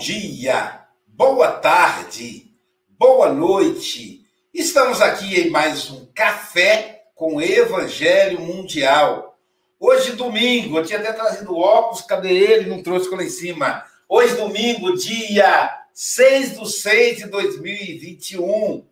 dia, boa tarde, boa noite. Estamos aqui em mais um Café com Evangelho Mundial. Hoje, domingo, eu tinha até trazido óculos, cadê ele? Não trouxe lá em cima. Hoje, domingo, dia 6 de 6 de 2021.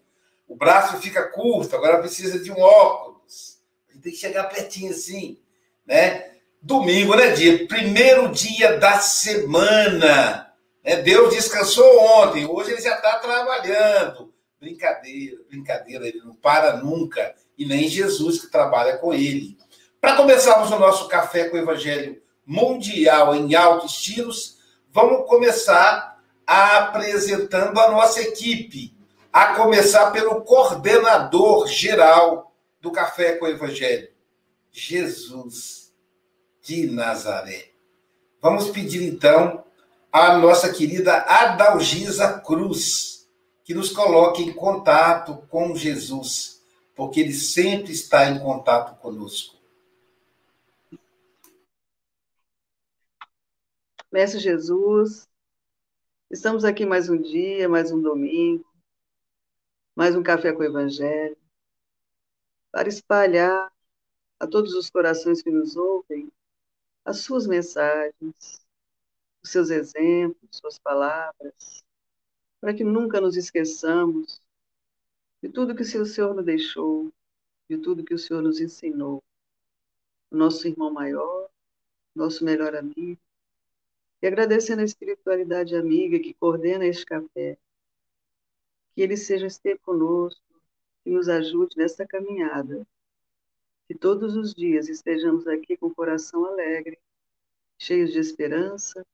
O braço fica curto, agora precisa de um óculos. Tem que chegar pertinho assim, né? Domingo, né, dia? Primeiro dia da semana. Né? Deus descansou ontem, hoje ele já está trabalhando. Brincadeira, brincadeira, ele não para nunca. E nem Jesus que trabalha com ele. Para começarmos o nosso café com o Evangelho Mundial em altos estilos, vamos começar apresentando a nossa equipe. A começar pelo coordenador geral do Café com o Evangelho, Jesus de Nazaré. Vamos pedir então à nossa querida Adalgisa Cruz que nos coloque em contato com Jesus, porque ele sempre está em contato conosco. Mestre Jesus, estamos aqui mais um dia, mais um domingo, mais um café com o Evangelho, para espalhar a todos os corações que nos ouvem as suas mensagens, os seus exemplos, suas palavras, para que nunca nos esqueçamos de tudo que o Senhor nos deixou, de tudo que o Senhor nos ensinou. O nosso irmão maior, nosso melhor amigo, e agradecendo a espiritualidade amiga que coordena este café, que ele seja esteja conosco, que nos ajude nesta caminhada que todos os dias estejamos aqui com o coração alegre, cheios de esperança,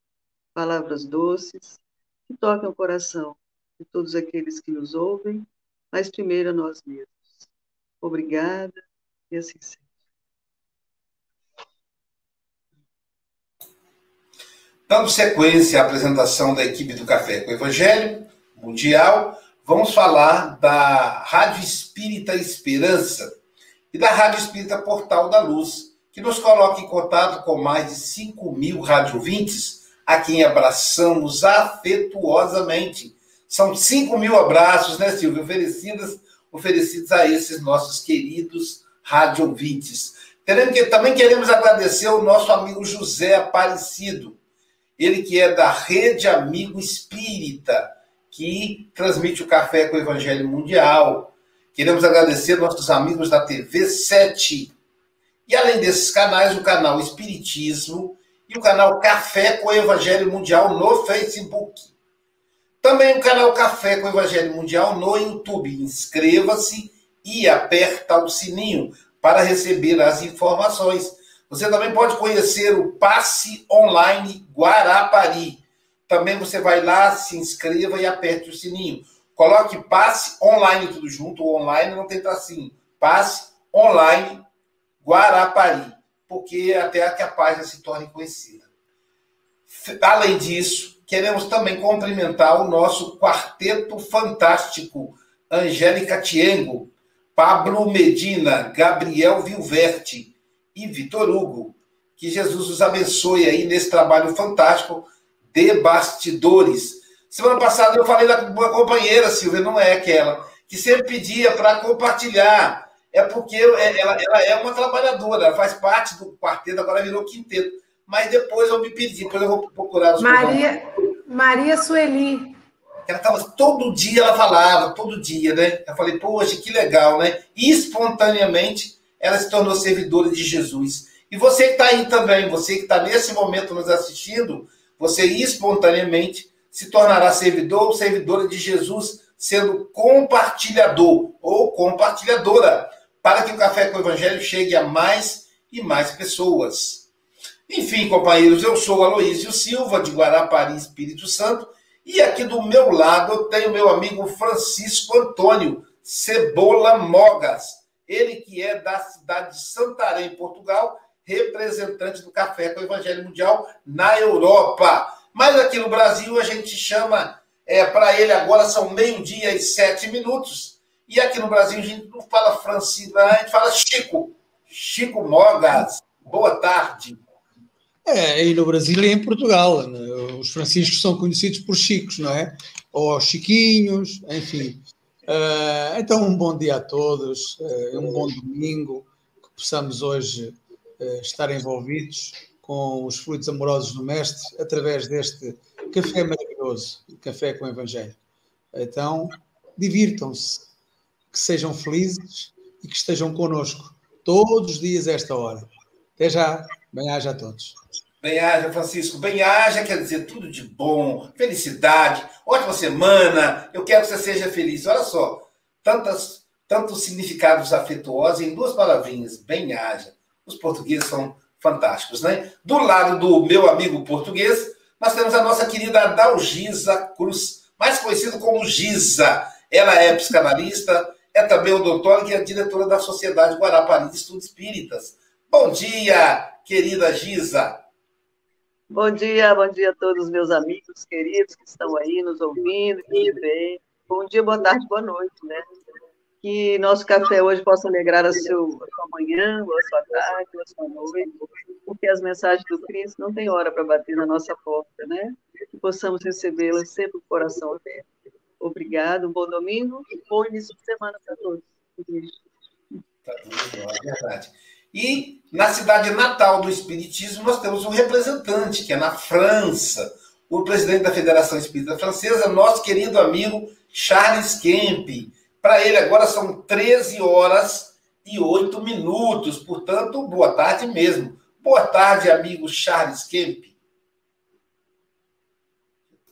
palavras doces, que toquem o coração de todos aqueles que nos ouvem, mas primeiro a nós mesmos. Obrigada e assim seja. Dando sequência à apresentação da equipe do Café com o Evangelho Mundial, vamos falar da Rádio Espírita Esperança e da Rádio Espírita Portal da Luz, que nos coloca em contato com mais de 5 mil radiovintes, a quem abraçamos afetuosamente. São 5 mil abraços, né, Silvia, oferecidos, oferecidos a esses nossos queridos radiovintes. Também queremos agradecer ao nosso amigo José Aparecido, ele que é da Rede Amigo Espírita, que transmite o Café com o Evangelho Mundial, Queremos agradecer nossos amigos da TV 7. E além desses canais, o canal Espiritismo o canal Café com o Evangelho Mundial no Facebook. Também o canal Café com o Evangelho Mundial no YouTube. Inscreva-se e aperta o sininho para receber as informações. Você também pode conhecer o Passe Online Guarapari. Também você vai lá, se inscreva e aperte o sininho. Coloque passe online tudo junto, online não tem tracinho. Passe online Guarapari, porque até que a página se torne conhecida. Além disso, queremos também cumprimentar o nosso quarteto fantástico, Angélica Tiengo, Pablo Medina, Gabriel Vilverte e Vitor Hugo. Que Jesus os abençoe aí nesse trabalho fantástico de bastidores Semana passada eu falei da companheira, Silvia, não é aquela, que sempre pedia para compartilhar. É porque é, ela, ela é uma trabalhadora, ela faz parte do quarteto, agora virou quinteto. Mas depois eu me pedi, depois eu vou procurar os Maria, Maria Sueli. Ela tava, todo dia ela falava, todo dia, né? Eu falei, poxa, que legal, né? E espontaneamente ela se tornou servidora de Jesus. E você que está aí também, você que está nesse momento nos assistindo, você espontaneamente se tornará servidor ou servidora de Jesus, sendo compartilhador ou compartilhadora, para que o Café com o Evangelho chegue a mais e mais pessoas. Enfim, companheiros, eu sou Aloísio Silva, de Guarapari, Espírito Santo, e aqui do meu lado eu tenho meu amigo Francisco Antônio Cebola Mogas, ele que é da cidade de Santarém, Portugal, representante do Café com o Evangelho Mundial na Europa. Mas aqui no Brasil a gente chama, é, para ele agora são meio-dia e sete minutos. E aqui no Brasil a gente não fala Francisco, a gente fala Chico. Chico Mogas. Boa tarde. É, aí no Brasil e em Portugal. Né? Os franciscos são conhecidos por chicos, não é? Ou chiquinhos, enfim. Uh, então, um bom dia a todos, uh, um bom domingo, que possamos hoje uh, estar envolvidos com os fluidos amorosos do Mestre através deste café maravilhoso, café com Evangelho. Então, divirtam-se, que sejam felizes e que estejam conosco todos os dias esta hora. Até já, bem-aja a todos. Bem-aja, Francisco. Bem-aja quer dizer tudo de bom, felicidade, ótima semana. Eu quero que você seja feliz. Olha só, tantas, tantos significados afetuosos em duas palavrinhas. Bem-aja. Os portugueses são fantásticos, né? Do lado do meu amigo português, nós temos a nossa querida Dalgisa Cruz, mais conhecida como Giza. Ela é psicanalista, é também odontóloga e é diretora da Sociedade Guarapari de Estudos Espíritas. Bom dia, querida Giza. Bom dia, bom dia a todos os meus amigos queridos que estão aí nos ouvindo, que vem. Bom dia, boa tarde, boa noite, né? Que nosso café hoje possa alegrar a, seu, a sua manhã, a sua tarde, a sua noite, porque as mensagens do Cristo não tem hora para bater na nossa porta, né? Que possamos recebê-las sempre com o coração aberto. Obrigado, um bom domingo e bom início de semana para todos. Tá é verdade. E na cidade natal do Espiritismo, nós temos um representante, que é na França, o presidente da Federação Espírita Francesa, nosso querido amigo Charles Kemp. Para ele agora são 13 horas e 8 minutos, portanto, boa tarde mesmo. Boa tarde, amigo Charles Kemp.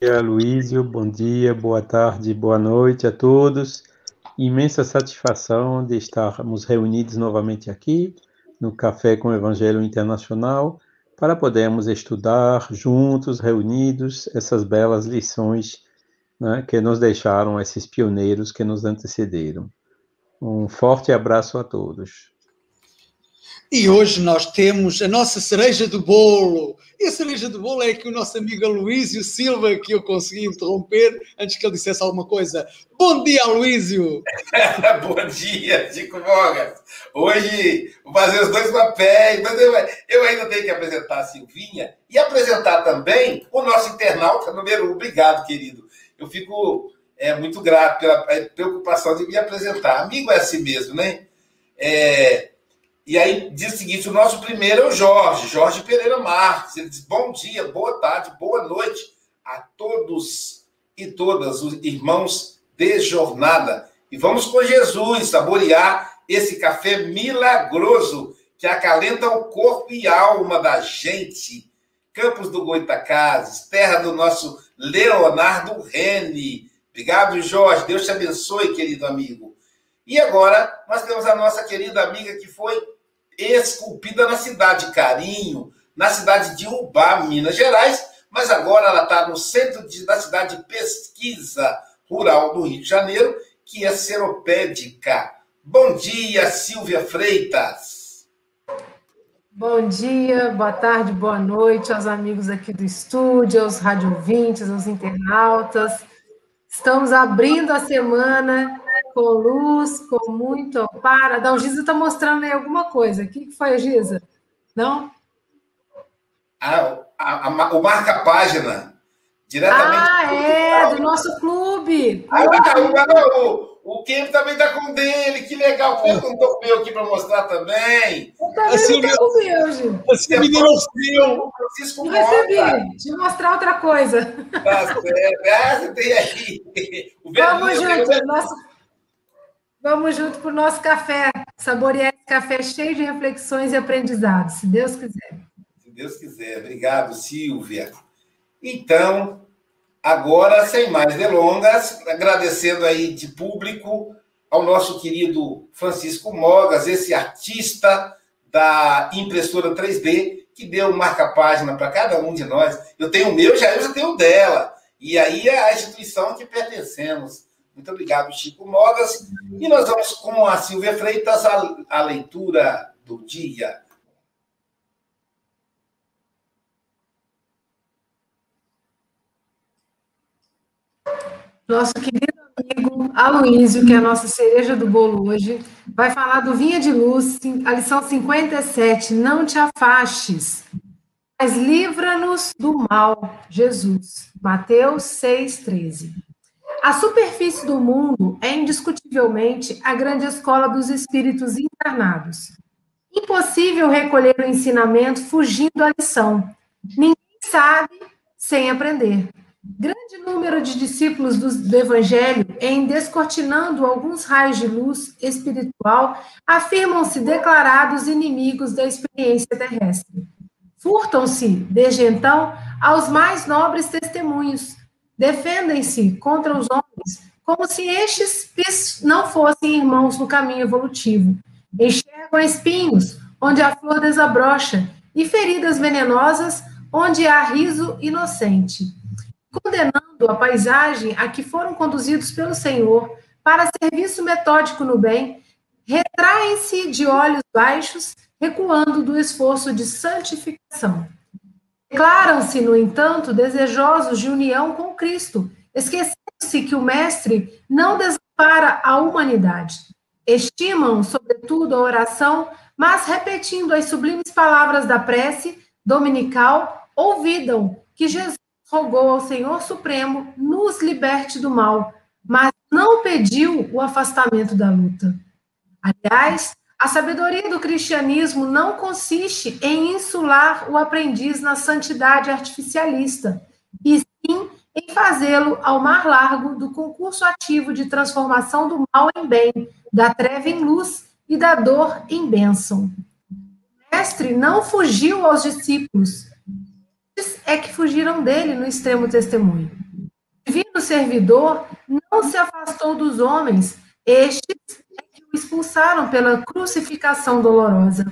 Dia, Luísio. Bom dia, boa tarde, boa noite a todos. Imensa satisfação de estarmos reunidos novamente aqui no Café com o Evangelho Internacional, para podermos estudar juntos, reunidos, essas belas lições né, que nos deixaram esses pioneiros que nos antecederam. Um forte abraço a todos. E hoje nós temos a nossa cereja do bolo. E a cereja do bolo é que o nosso amigo Aloísio Silva, que eu consegui interromper antes que ele dissesse alguma coisa. Bom dia, Aloísio! Bom dia, Chico Mogas! Hoje vou fazer os dois papéis, mas eu, ainda tenho que apresentar a Silvinha e apresentar também o nosso internauta número um. Obrigado, querido. Eu fico é, muito grato pela preocupação de me apresentar. Amigo é assim mesmo, né? É, e aí diz o seguinte: o nosso primeiro é o Jorge, Jorge Pereira Marques. Ele diz: bom dia, boa tarde, boa noite a todos e todas os irmãos de jornada. E vamos com Jesus saborear esse café milagroso que acalenta o corpo e alma da gente. Campos do Goitacazes, terra do nosso Leonardo Rene. Obrigado, Jorge. Deus te abençoe, querido amigo. E agora nós temos a nossa querida amiga que foi esculpida na cidade de Carinho, na cidade de Ubá, Minas Gerais, mas agora ela está no centro de, da cidade de pesquisa rural do Rio de Janeiro, que é seropédica. Bom dia, Silvia Freitas. Bom dia, boa tarde, boa noite aos amigos aqui do estúdio, aos radiovintes, aos internautas. Estamos abrindo a semana com luz, com muito amparo. A Dalgisa está mostrando aí alguma coisa. O que foi, Gisa? Não? Ah, a, a, o marca-página. Diretamente. Ah, é, do nosso clube. Ah, não, o, o Kim também está com o dele, que legal. Que eu não estou com o meu aqui para mostrar também? Eu também assim, estou com o meu, gente. Você me deu o seu. Francisco não recebi. Deixa eu mostrar outra coisa. Tá certo. Ah, você tem aí. Vamos junto. Nosso... Vamos junto para o nosso café, saborear esse café cheio de reflexões e aprendizados, se Deus quiser. Se Deus quiser. Obrigado, Silvia. Então, agora, sem mais delongas, agradecendo aí de público ao nosso querido Francisco Mogas, esse artista da impressora 3D, que deu marca-página para cada um de nós. Eu tenho o meu, já eu já tenho o dela. E aí é a instituição que pertencemos. Muito obrigado, Chico Mogas. E nós vamos com a Silvia Freitas a, a leitura do dia. Nosso querido amigo Aloísio, que é a nossa cereja do bolo hoje, vai falar do Vinha de Luz, a lição 57, Não te afastes. mas livra-nos do mal, Jesus. Mateus 6,13. A superfície do mundo é indiscutivelmente a grande escola dos espíritos encarnados. Impossível recolher o ensinamento fugindo da lição. Ninguém sabe sem aprender. Grande número de discípulos do, do Evangelho, em descortinando alguns raios de luz espiritual, afirmam-se declarados inimigos da experiência terrestre. Furtam-se, desde então, aos mais nobres testemunhos. Defendem-se contra os homens, como se estes não fossem irmãos no caminho evolutivo. Enxergam espinhos, onde a flor desabrocha, e feridas venenosas, onde há riso inocente condenando a paisagem a que foram conduzidos pelo Senhor para serviço metódico no bem, retraem-se de olhos baixos, recuando do esforço de santificação. Declaram-se, no entanto, desejosos de união com Cristo, esquecendo-se que o Mestre não desampara a humanidade. Estimam, sobretudo, a oração, mas repetindo as sublimes palavras da prece dominical, ouvidam que Jesus rogou ao Senhor Supremo nos liberte do mal, mas não pediu o afastamento da luta. Aliás, a sabedoria do cristianismo não consiste em insular o aprendiz na santidade artificialista, e sim em fazê-lo ao mar largo do concurso ativo de transformação do mal em bem, da treva em luz e da dor em bênção. O mestre não fugiu aos discípulos, é que fugiram dele no extremo testemunho. O divino servidor não se afastou dos homens, estes expulsaram pela crucificação dolorosa.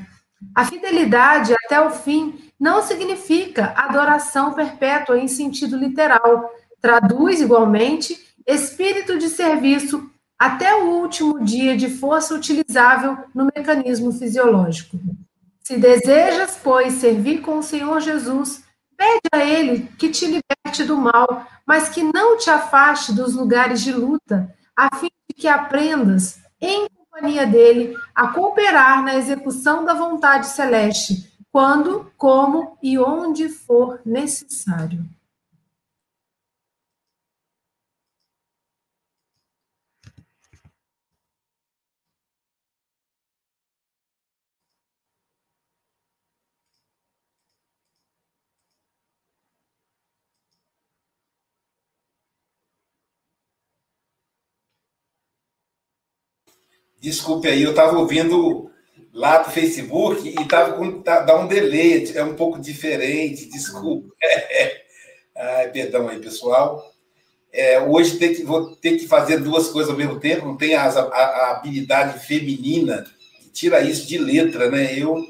A fidelidade até o fim não significa adoração perpétua em sentido literal. Traduz, igualmente, espírito de serviço até o último dia de força utilizável no mecanismo fisiológico. Se desejas, pois, servir com o Senhor Jesus, Pede a Ele que te liberte do mal, mas que não te afaste dos lugares de luta, a fim de que aprendas, em companhia dele, a cooperar na execução da vontade celeste, quando, como e onde for necessário. Desculpe aí, eu estava ouvindo lá do Facebook e estava com tá, dá um delay, é um pouco diferente, desculpa. Ai, perdão aí, pessoal. É, hoje tem que, vou ter que fazer duas coisas ao mesmo tempo, não tem a, a, habilidade feminina que tira isso de letra, né? Eu,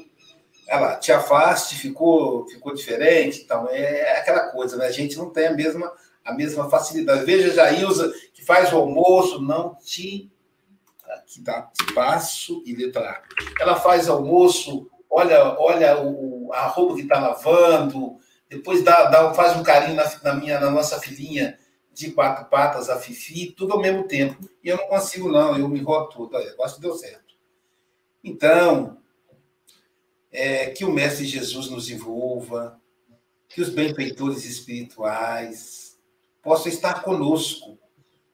ela te afaste, ficou, ficou diferente, então é aquela coisa, né? A gente não tem a mesma, a mesma facilidade. Veja, Jailza, que faz o almoço, não te que dá espaço e letra A. Ela faz almoço, olha, olha o, a roupa que está lavando, depois dá, dá, faz um carinho na, na, minha, na nossa filhinha de quatro patas, a Fifi, tudo ao mesmo tempo. E eu não consigo, não, eu me roto tudo. Olha, deu certo. Então, é, que o Mestre Jesus nos envolva, que os benfeitores espirituais possam estar conosco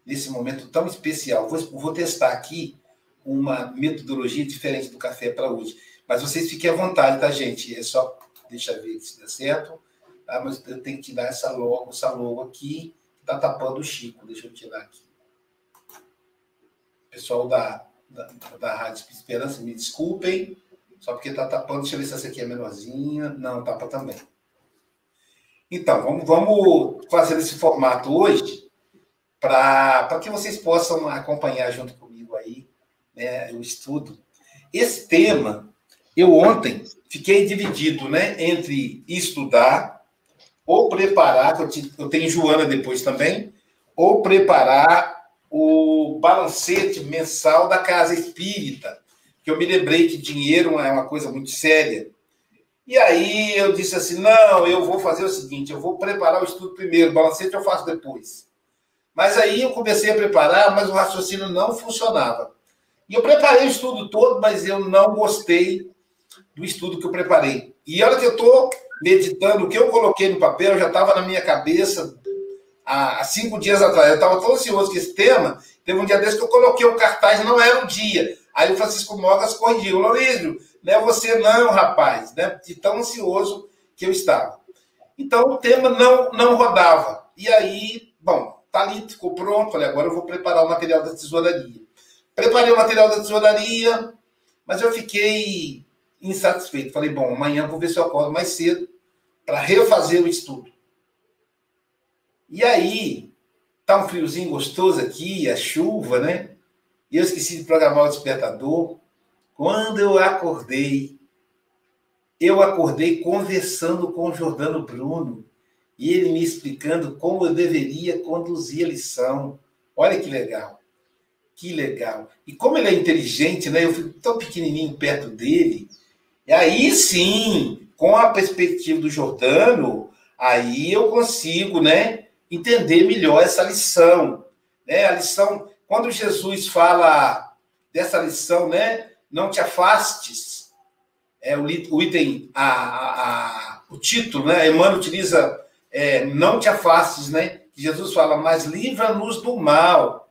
nesse momento tão especial. Vou, vou testar aqui uma metodologia diferente do café para hoje. Mas vocês fiquem à vontade, tá, gente? É só. Deixa eu ver se dá certo. Tá? Mas eu tenho que tirar essa logo, essa logo aqui, que está tapando o Chico. Deixa eu tirar aqui. Pessoal da, da, da Rádio Esperança, me desculpem. Só porque está tapando. Deixa eu ver se essa aqui é menorzinha. Não, tapa também. Então, vamos, vamos fazer esse formato hoje para que vocês possam acompanhar junto comigo aí né, o estudo. Esse tema, eu ontem fiquei dividido né, entre estudar ou preparar, que eu tenho Joana depois também, ou preparar o balancete mensal da Casa Espírita, que eu me lembrei que dinheiro é uma coisa muito séria. E aí eu disse assim: não, eu vou fazer o seguinte, eu vou preparar o estudo primeiro, o balancete eu faço depois. Mas aí eu comecei a preparar, mas o raciocínio não funcionava. E eu preparei o estudo todo, mas eu não gostei do estudo que eu preparei. E olha que eu estou meditando, o que eu coloquei no papel já estava na minha cabeça há, cinco dias atrás. Eu estava tão ansioso com esse tema, teve um dia desse que eu coloquei o cartaz, não era o dia. Aí o Francisco Mogas corrigiu, Luísio, não é você não, rapaz, né? De tão ansioso que eu estava. Então o tema não, não rodava. E aí, bom, tá ali, ficou pronto. Falei, agora eu vou preparar o material da tesouraria. Preparei o material da tesouraria, mas eu fiquei insatisfeito. Falei, bom, amanhã vou ver se eu acordo mais cedo para refazer o estudo. E aí, tá um friozinho gostoso aqui, a chuva, né? E eu esqueci de programar o despertador. Quando eu acordei, eu acordei conversando com o Jordano Bruno e ele me explicando como eu deveria conduzir a lição. Olha que legal. Que legal. E como ele é inteligente, né? Eu fico tão pequenininho perto dele. E aí sim, com a perspectiva do Jordano, aí eu consigo, né, entender melhor essa lição, né? A lição, quando Jesus fala dessa lição, né, não te afastes, é o, item, a, a, a, o título, né? Emmanuel utiliza é, não te afastes, né? Jesus fala, mas livra-nos do mal.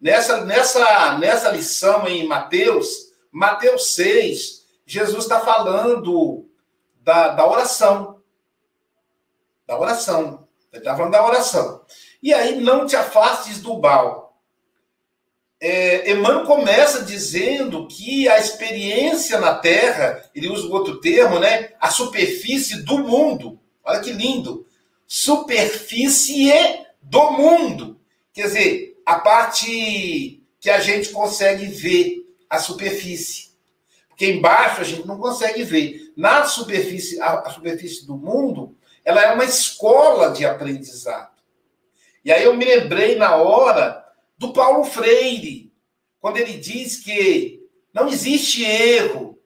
Nessa, nessa, nessa lição em Mateus, Mateus 6, Jesus está falando da, da oração. Da oração. Ele está falando da oração. E aí, não te afastes do mal. É, Emmanuel começa dizendo que a experiência na Terra, ele usa o outro termo, né? A superfície do mundo. Olha que lindo superfície do mundo. Quer dizer, a parte que a gente consegue ver, a superfície. Porque embaixo a gente não consegue ver. Na superfície, a, superfície do mundo, ela é uma escola de aprendizado. E aí eu me lembrei na hora do Paulo Freire, quando ele diz que não existe erro,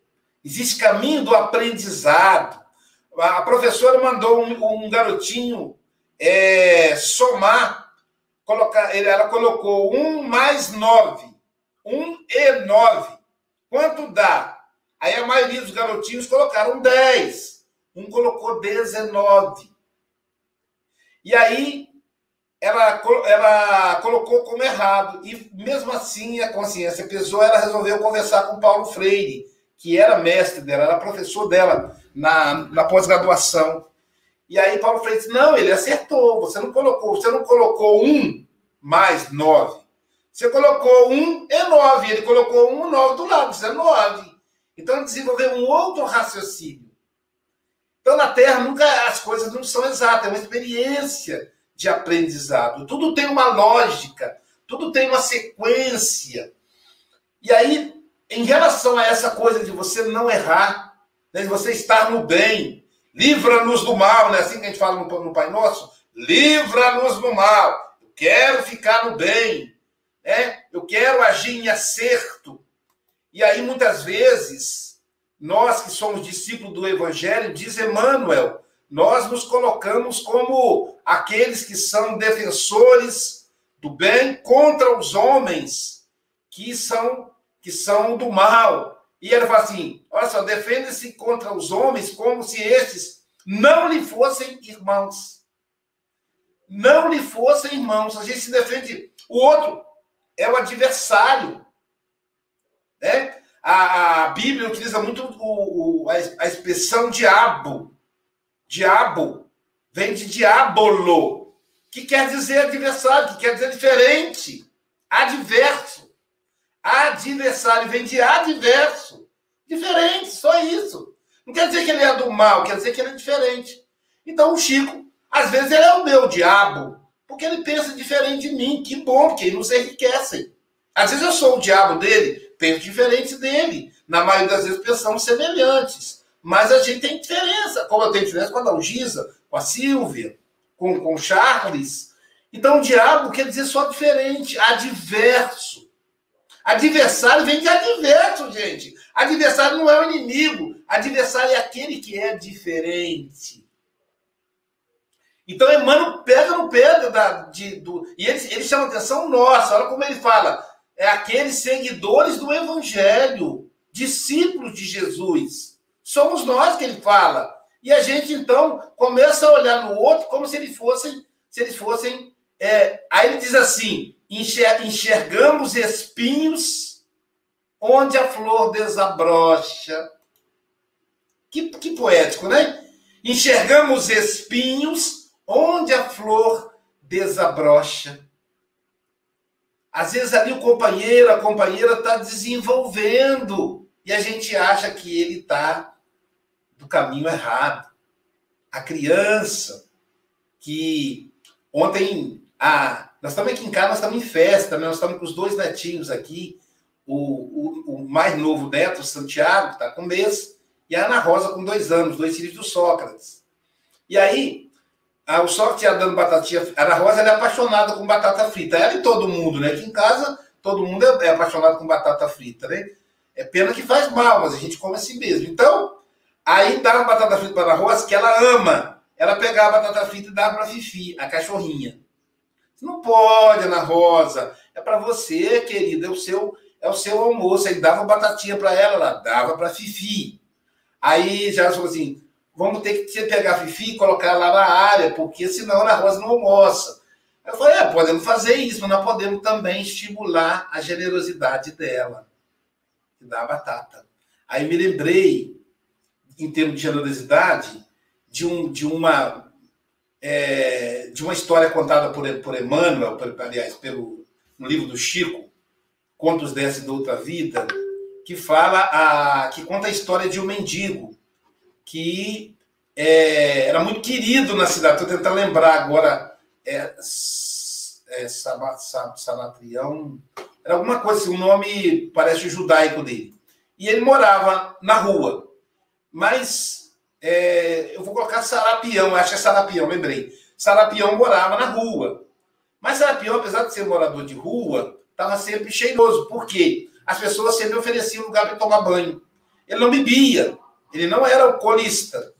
existe caminho do aprendizado. A professora mandou um, um garotinho é, somar, colocar, ela colocou um mais nove, um e nove. Quanto dá? Aí a maioria dos garotinhos colocaram dez. Um colocou dezenove. E aí ela, ela colocou como errado. E mesmo assim a consciência pesou, ela resolveu conversar com Paulo Freire, que era mestre dela, era professor dela na, na pós-graduação. E aí Paulo Freire disse: não, ele acertou. Você não colocou, você não colocou um mais nove. Você colocou um e nove. Ele colocou um e nove do lado, isso é nove. Então ele desenvolveu um outro raciocínio. Então na Terra nunca as coisas não são exatas, é uma experiência de aprendizado. Tudo tem uma lógica, tudo tem uma sequência. E aí, em relação a essa coisa de você não errar, né, de você estar no bem. Livra-nos do mal, não é assim que a gente fala no, no Pai Nosso? Livra-nos do mal. Eu quero ficar no bem. Né? Eu quero agir em acerto. E aí, muitas vezes, nós que somos discípulos do Evangelho, diz Emmanuel, nós nos colocamos como aqueles que são defensores do bem contra os homens que são que são do mal. E ele fala assim: olha só, defende-se contra os homens como se estes não lhe fossem irmãos. Não lhe fossem irmãos. A gente se defende. O outro é o adversário. Né? A, a Bíblia utiliza muito o, o, a, a expressão diabo. Diabo vem de diabolo, que quer dizer adversário, que quer dizer diferente, adverso. Adversário vem de adverso. Diferente, só isso. Não quer dizer que ele é do mal, quer dizer que ele é diferente. Então o Chico, às vezes, ele é o meu diabo, porque ele pensa diferente de mim. Que bom, porque nos enriquecem. Às vezes eu sou o diabo dele, penso diferente dele. Na maioria das vezes pensamos semelhantes. Mas a gente tem diferença, como eu tenho diferença com a Dalgisa, com a Silvia, com, com o Charles. Então o diabo quer dizer só diferente, adverso. Adversário vem de adverso, gente. Adversário não é o inimigo. Adversário é aquele que é diferente. Então, Emmanuel pega no pé da, de, do. E ele, ele chama atenção nossa. Olha como ele fala. É aqueles seguidores do Evangelho, discípulos de Jesus. Somos nós que ele fala. E a gente, então, começa a olhar no outro como se eles fossem, se eles fossem. É... Aí ele diz assim. Enxergamos espinhos onde a flor desabrocha. Que, que poético, né? Enxergamos espinhos onde a flor desabrocha. Às vezes ali o companheiro, a companheira está desenvolvendo e a gente acha que ele está do caminho errado. A criança que ontem, a, nós estamos aqui em casa, nós estamos em festa, né? nós estamos com os dois netinhos aqui, o, o, o mais novo neto, Santiago, que está com um mês, e a Ana Rosa com dois anos, dois filhos do Sócrates. E aí, a, o Sócrates ia dando batatinha, a Ana Rosa é apaixonada com batata frita, ela e todo mundo, né? Aqui em casa, todo mundo é, é apaixonado com batata frita, né? É pena que faz mal, mas a gente come assim mesmo. Então, aí dá batata frita para a Rosa que ela ama. Ela pegava a batata frita e dava para Fifi, a cachorrinha. Não pode, Ana Rosa. É para você, querida. É o seu, é o seu almoço. Aí dava batatinha para ela, ela dava para Fifi. Aí já falou assim: vamos ter que pegar a Fifi e colocar lá na área, porque senão a Ana Rosa não almoça. Eu falei: é, podemos fazer isso, mas nós podemos também estimular a generosidade dela que dá a batata. Aí me lembrei, em termos de generosidade, de, um, de uma é, de uma história contada por, por Emmanuel, por, aliás, pelo, no livro do Chico, Contos dessa da Outra Vida, que fala a, que conta a história de um mendigo que é, era muito querido na cidade. Estou tentando lembrar agora. É, é, Salatrião, era alguma coisa assim, o nome parece judaico dele. E ele morava na rua. Mas é, eu vou colocar Sarapião, acho que é Sarapião, lembrei. Sarapião morava na rua. Mas Sarapião, apesar de ser morador de rua, estava sempre cheiroso. Por quê? As pessoas sempre ofereciam lugar para tomar banho. Ele não bebia, ele não era alcoolista.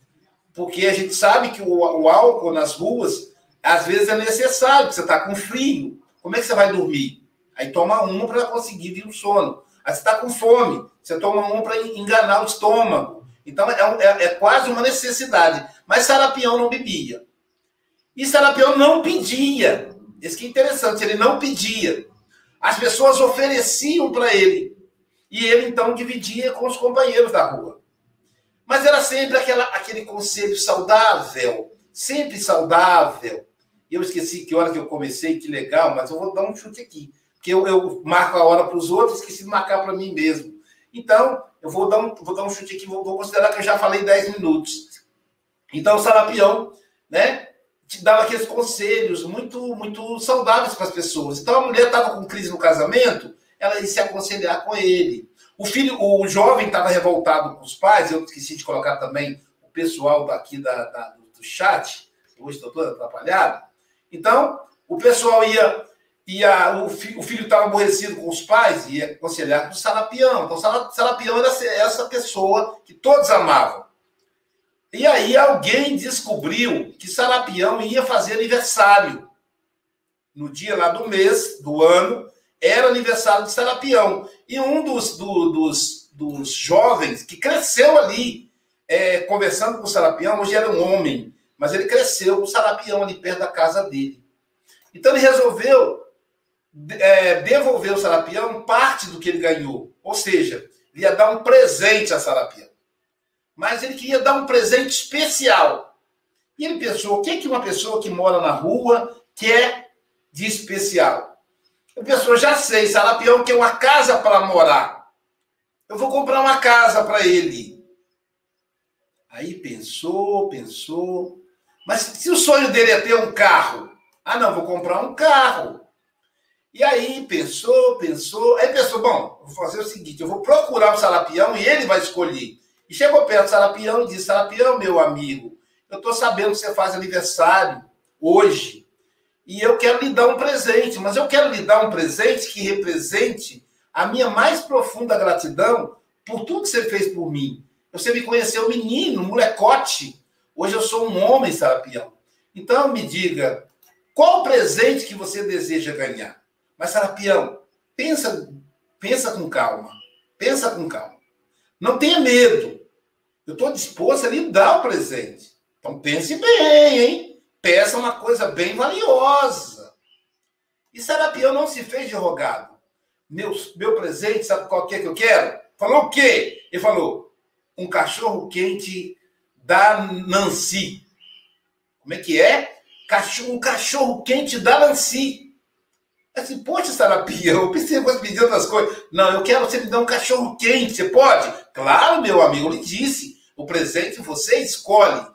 Porque a gente sabe que o, o álcool nas ruas, às vezes é necessário, você está com frio. Como é que você vai dormir? Aí toma um para conseguir vir o sono. Aí você está com fome, você toma um para enganar o estômago. Então é, é, é, quase uma necessidade. Mas Sarapião não bebia. E Sarapião não pedia. Isso que é interessante, ele não pedia. As pessoas ofereciam para ele. E ele então dividia com os companheiros da rua. Mas era sempre aquela, aquele conselho saudável, sempre saudável. Eu esqueci que hora que eu comecei, que legal, mas eu vou dar um chute aqui que eu, eu marco a hora para os outros, esqueci de marcar para mim mesmo. Então, eu vou dar um, vou dar um chute aqui, vou, vou considerar que eu já falei 10 minutos. Então, o Sarapião, né, te dava aqueles conselhos muito, muito saudáveis para as pessoas. Então, a mulher estava com crise no casamento, ela ia se aconselhar com ele. O filho, o jovem estava revoltado com os pais, eu esqueci de colocar também o pessoal daqui da, da do chat, hoje estou todo atrapalhado. Então, o pessoal ia e a, o, fi, o, filho estava aborrecido com os pais e ia aconselhar com o Sarapião. Então, o Sarapião era essa pessoa que todos amavam. E aí alguém descobriu que Sarapião ia fazer aniversário. No dia lá do mês, do ano, era aniversário de Sarapião. E um dos, do, dos, dos jovens que cresceu ali, é, conversando com o Sarapião, hoje era um homem, mas ele cresceu com o Sarapião ali perto da casa dele. Então ele resolveu é, devolver ao Sarapião parte do que ele ganhou. Ou seja, ele ia dar um presente a Sarapião. Mas ele queria dar um presente especial. E ele pensou: o que, que uma pessoa que mora na rua quer de especial? Ele pensou: já sei, Sarapião quer uma casa para morar. Eu vou comprar uma casa para ele. Aí pensou, pensou. Mas se o sonho dele é ter um carro? Ah, não, vou comprar um carro. E aí pensou, pensou, aí pensou, bom, vou fazer o seguinte, eu vou procurar o Sarapião e ele vai escolher. E chegou perto do Sarapião e disse, Sarapião, meu amigo, eu estou sabendo que você faz aniversário hoje e eu quero lhe dar um presente, mas eu quero lhe dar um presente que represente a minha mais profunda gratidão por tudo que você fez por mim. Você me conheceu menino, molecote. Hoje eu sou um homem, Sarapião. Então me diga, qual o presente que você deseja ganhar? Mas, Sarapião, pensa, pensa com calma. Pensa com calma. Não tenha medo. Eu estou disposto a lhe dar o presente. Então pense bem, hein? Peça uma coisa bem valiosa. E Sarapião não se fez de rogado. Meu, meu presente, sabe qual que é que eu quero? Falou o quê? Ele falou: um cachorro quente da Nancy. Como é que é? Cachorro, um cachorro quente da Nancy. Assim, poxa, Sarapia, eu pensei você pedindo outras coisas. Não, eu quero você me dar um cachorro quente, você pode? Claro, meu amigo, eu lhe disse. O presente você escolhe.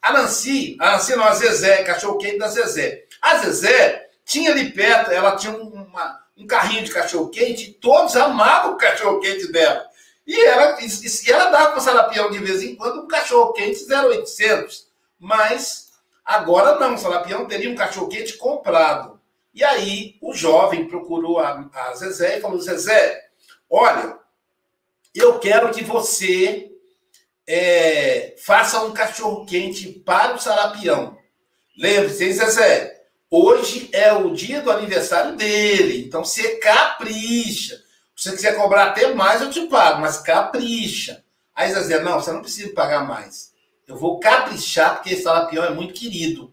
A Nancy, a Nancy não, a Zezé, cachorro quente da Zezé. A Zezé tinha ali perto, ela tinha uma, um carrinho de cachorro quente, e todos amavam o cachorro quente dela. E ela, e ela dava para o Sarapião de vez em quando um cachorro quente 0800. Mas agora não, o Sarapião teria um cachorro quente comprado. E aí o jovem procurou a, a Zezé e falou: Zezé, olha, eu quero que você é, faça um cachorro quente para o Sarapião. Lembre-se, Zezé, hoje é o dia do aniversário dele, então você capricha. Se você quiser cobrar até mais, eu te pago, mas capricha. Aí Zezé, não, você não precisa pagar mais. Eu vou caprichar, porque esse Sarapião é muito querido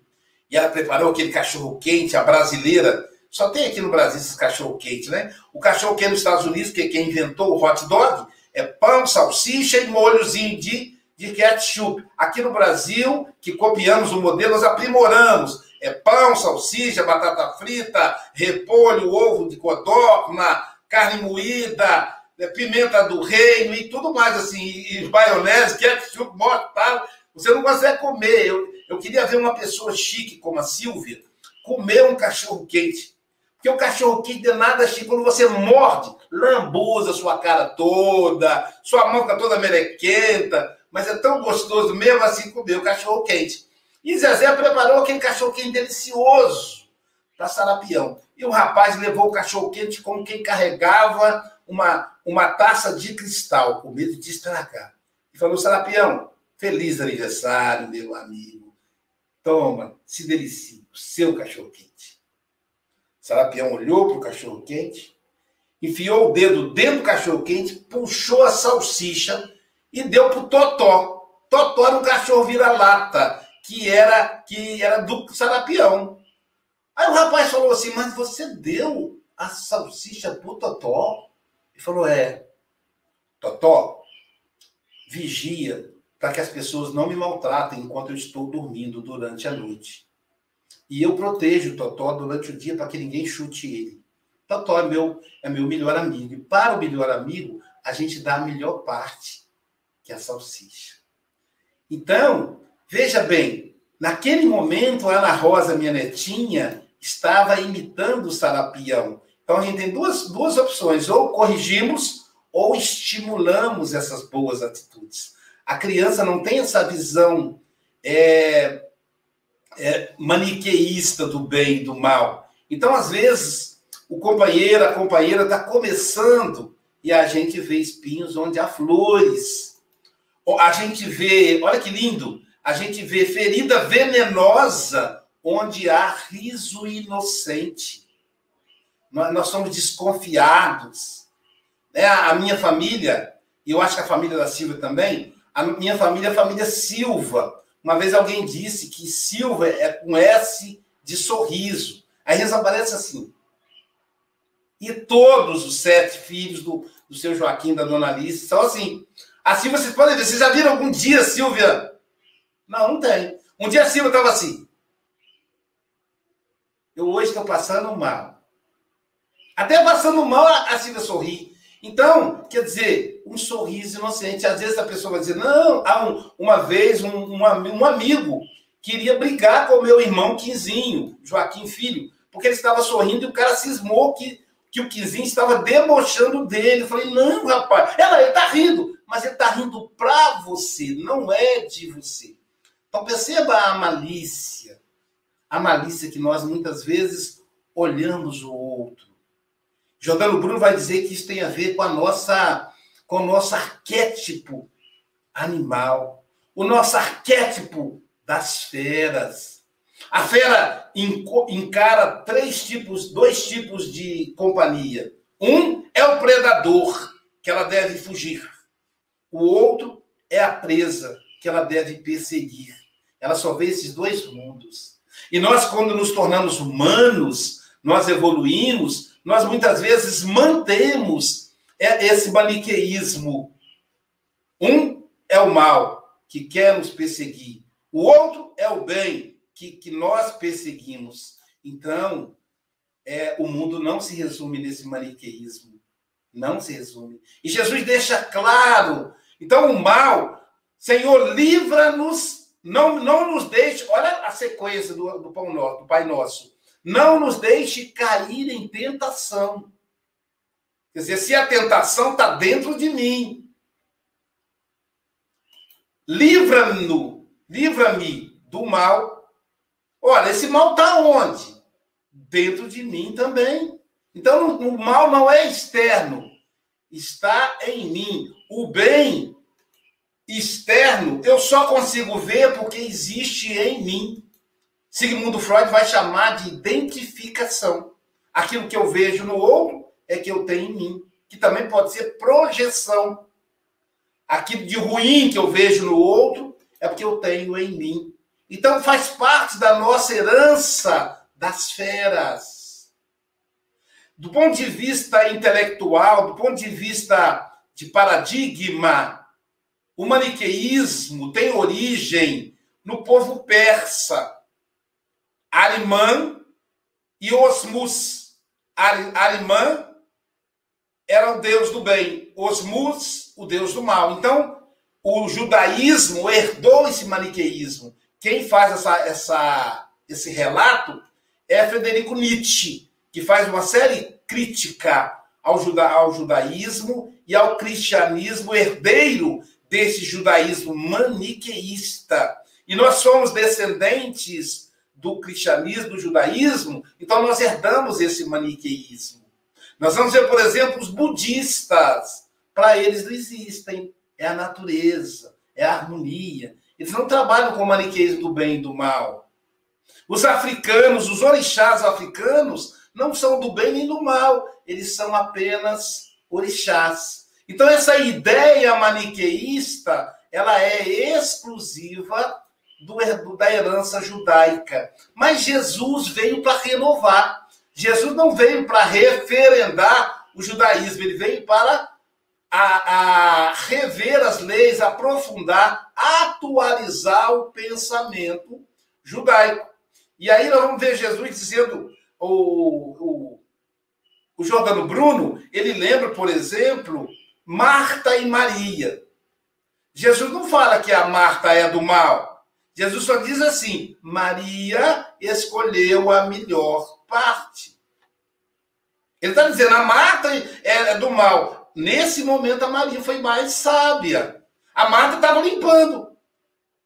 e ela preparou aquele cachorro quente, a brasileira. Só tem aqui no Brasil esse cachorro quente, né? O cachorro quente nos Estados Unidos, que é quem inventou o hot dog, é pão, salsicha e molhozinho de, de ketchup. Aqui no Brasil, que copiamos o modelo, nós aprimoramos. É pão, salsicha, batata frita, repolho, ovo de codorna, carne moída, é pimenta do reino e tudo mais assim, e maionese, ketchup, mortal. Você não consegue comer. Eu, eu queria ver uma pessoa chique como a Silvia comer um cachorro quente. Porque o cachorro quente é nada chique. Quando você morde, lambuza sua cara toda, sua mão fica toda melequenta. Mas é tão gostoso mesmo assim comer o cachorro quente. E Zezé preparou aquele cachorro quente delicioso para Sarapião. E o rapaz levou o cachorro quente como quem carregava uma, uma taça de cristal, com medo de estragar. E falou: Sarapião, feliz aniversário, meu amigo. Toma, se delicie, o seu cachorro-quente. Sarapião olhou para o cachorro-quente, enfiou o dedo dentro do cachorro-quente, puxou a salsicha e deu para o Totó. Totó era um cachorro vira-lata, que era, que era do Sarapião. Aí o rapaz falou assim, mas você deu a salsicha para o Totó? Ele falou, é. Totó, vigia para que as pessoas não me maltratem enquanto eu estou dormindo durante a noite. E eu protejo o Totó durante o dia para que ninguém chute ele. Totó é meu, é meu melhor amigo. E para o melhor amigo, a gente dá a melhor parte, que é a salsicha. Então, veja bem, naquele momento, a Ana Rosa, minha netinha, estava imitando o sarapião. Então, a gente tem duas, duas opções: ou corrigimos ou estimulamos essas boas atitudes. A criança não tem essa visão é, é, maniqueísta do bem e do mal. Então, às vezes, o companheiro, a companheira está começando e a gente vê espinhos onde há flores. A gente vê, olha que lindo, a gente vê ferida venenosa onde há riso inocente. Nós, somos desconfiados. É, a minha família, e eu acho que a família da Silvia também, a minha família é a família Silva. Uma vez alguém disse que Silva é com S de sorriso. Aí eles aparecem assim. E todos os sete filhos do, do seu Joaquim, da dona Alice, são assim. Assim vocês podem ver. Vocês já viram algum dia Silvia? Não, não tem. Um dia a Silvia estava assim. Eu hoje estou passando mal. Até passando mal, a Silvia sorri. Então, quer dizer, um sorriso inocente. Às vezes a pessoa vai dizer, não, há um, uma vez um, um, um, amigo queria brigar com o meu irmão Quinzinho, Joaquim Filho, porque ele estava sorrindo e o cara cismou que, que o Quinzinho estava debochando dele. Eu falei, não, rapaz, ela, ele está rindo, mas ele está rindo para você, não é de você. Então perceba a malícia, a malícia que nós muitas vezes olhamos o outro Jordano Bruno vai dizer que isso tem a ver com a nossa, com o nosso arquétipo animal, o nosso arquétipo das feras. A fera encara três tipos, dois tipos de companhia. Um é o predador, que ela deve fugir. O outro é a presa que ela deve perseguir. Ela só vê esses dois mundos. E nós, quando nos tornamos humanos, nós evoluímos, nós muitas vezes mantemos esse maniqueísmo. Um é o mal, que quer nos perseguir. O outro é o bem, que, que nós perseguimos. Então, é, o mundo não se resume nesse maniqueísmo. Não se resume. E Jesus deixa claro. Então, o mal, Senhor, livra-nos, não, não nos deixe. Olha a sequência do, do, Pão Nosso, do Pai Nosso. Não nos deixe cair em tentação. Quer dizer, se a tentação está dentro de mim, livra-me, livra-me do mal. Olha, esse mal está onde? Dentro de mim também. Então, o mal não é externo, está em mim. O bem externo eu só consigo ver porque existe em mim. Sigmund Freud vai chamar de identificação. Aquilo que eu vejo no outro é que eu tenho em mim, que também pode ser projeção. Aquilo de ruim que eu vejo no outro é porque eu tenho em mim. Então faz parte da nossa herança das feras. Do ponto de vista intelectual, do ponto de vista de paradigma, o maniqueísmo tem origem no povo persa, alemã e osmus. Alemã era o deus do bem, osmus, o deus do mal. Então, o judaísmo herdou esse maniqueísmo. Quem faz essa, essa, esse relato é Frederico Nietzsche, que faz uma série crítica ao, juda, ao judaísmo e ao cristianismo herdeiro desse judaísmo maniqueísta. E nós somos descendentes do cristianismo, do judaísmo, então nós herdamos esse maniqueísmo. Nós vamos ver, por exemplo, os budistas. Para eles não existem. É a natureza, é a harmonia. Eles não trabalham com o maniqueísmo do bem e do mal. Os africanos, os orixás africanos, não são do bem nem do mal, eles são apenas orixás. Então essa ideia maniqueísta, ela é exclusiva do, da herança judaica. Mas Jesus veio para renovar. Jesus não veio para referendar o judaísmo, ele veio para a, a rever as leis, aprofundar, atualizar o pensamento judaico. E aí nós vamos ver Jesus dizendo, o, o, o Jordano Bruno, ele lembra, por exemplo, Marta e Maria. Jesus não fala que a Marta é do mal. Jesus só diz assim: Maria escolheu a melhor parte. Ele está dizendo, a Marta é do mal. Nesse momento, a Maria foi mais sábia. A Marta estava limpando,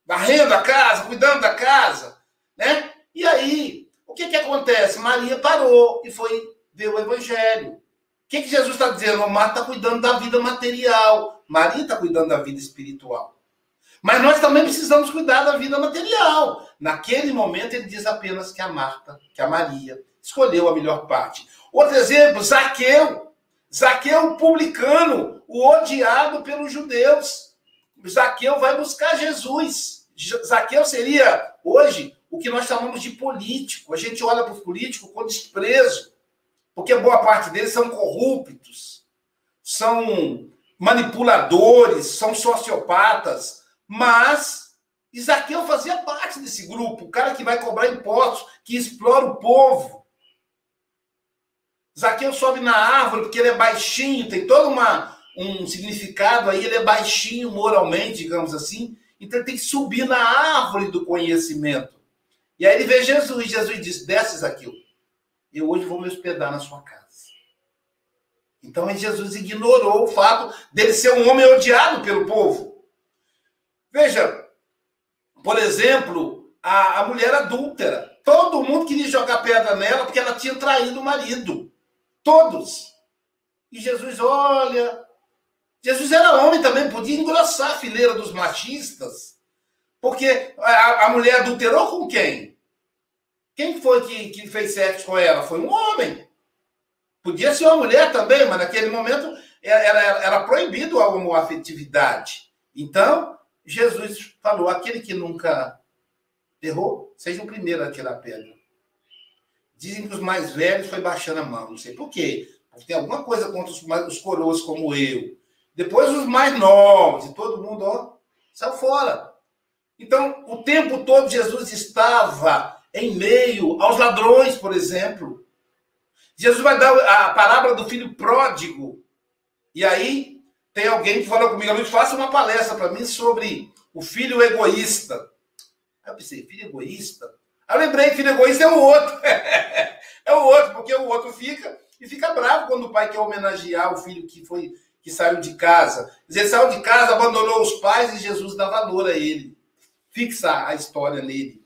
varrendo a casa, cuidando da casa, né? E aí, o que que acontece? Maria parou e foi ver o evangelho. O que, que Jesus está dizendo? A Marta está cuidando da vida material. Maria está cuidando da vida espiritual. Mas nós também precisamos cuidar da vida material. Naquele momento, ele diz apenas que a Marta, que a Maria, escolheu a melhor parte. Outro exemplo, Zaqueu. Zaqueu, publicano, o odiado pelos judeus. Zaqueu vai buscar Jesus. Zaqueu seria, hoje, o que nós chamamos de político. A gente olha para o político com desprezo, porque boa parte deles são corruptos, são manipuladores, são sociopatas, mas Isaqueu fazia parte desse grupo, o cara que vai cobrar impostos, que explora o povo. Zaqueu sobe na árvore porque ele é baixinho, tem todo uma, um significado aí, ele é baixinho moralmente, digamos assim. Então ele tem que subir na árvore do conhecimento. E aí ele vê Jesus, e Jesus diz: Desce, Zaqueu, eu hoje vou me hospedar na sua casa. Então Jesus ignorou o fato dele ser um homem odiado pelo povo. Veja, por exemplo, a, a mulher adúltera. Todo mundo queria jogar pedra nela porque ela tinha traído o marido. Todos. E Jesus olha. Jesus era homem também, podia engrossar a fileira dos machistas. Porque a, a mulher adulterou com quem? Quem foi que, que fez sexo com ela? Foi um homem. Podia ser uma mulher também, mas naquele momento era, era, era proibido a homoafetividade. Então, Jesus falou: aquele que nunca errou, seja o primeiro a tirar a pedra. Dizem que os mais velhos foi baixando a mão. Não sei por quê. Porque tem alguma coisa contra os, os coroas como eu. Depois os mais novos, e todo mundo, ó, saiu fora. Então, o tempo todo Jesus estava em meio aos ladrões, por exemplo. Jesus vai dar a palavra do filho pródigo. E aí, tem alguém que falou comigo, Luiz, faça uma palestra para mim sobre o filho egoísta. Aí eu pensei, filho egoísta? Eu lembrei, filho egoísta é o outro. é o outro, porque o outro fica e fica bravo quando o pai quer homenagear o filho que foi que saiu de casa. Ele saiu de casa, abandonou os pais e Jesus dá valor a ele. Fixa a história nele.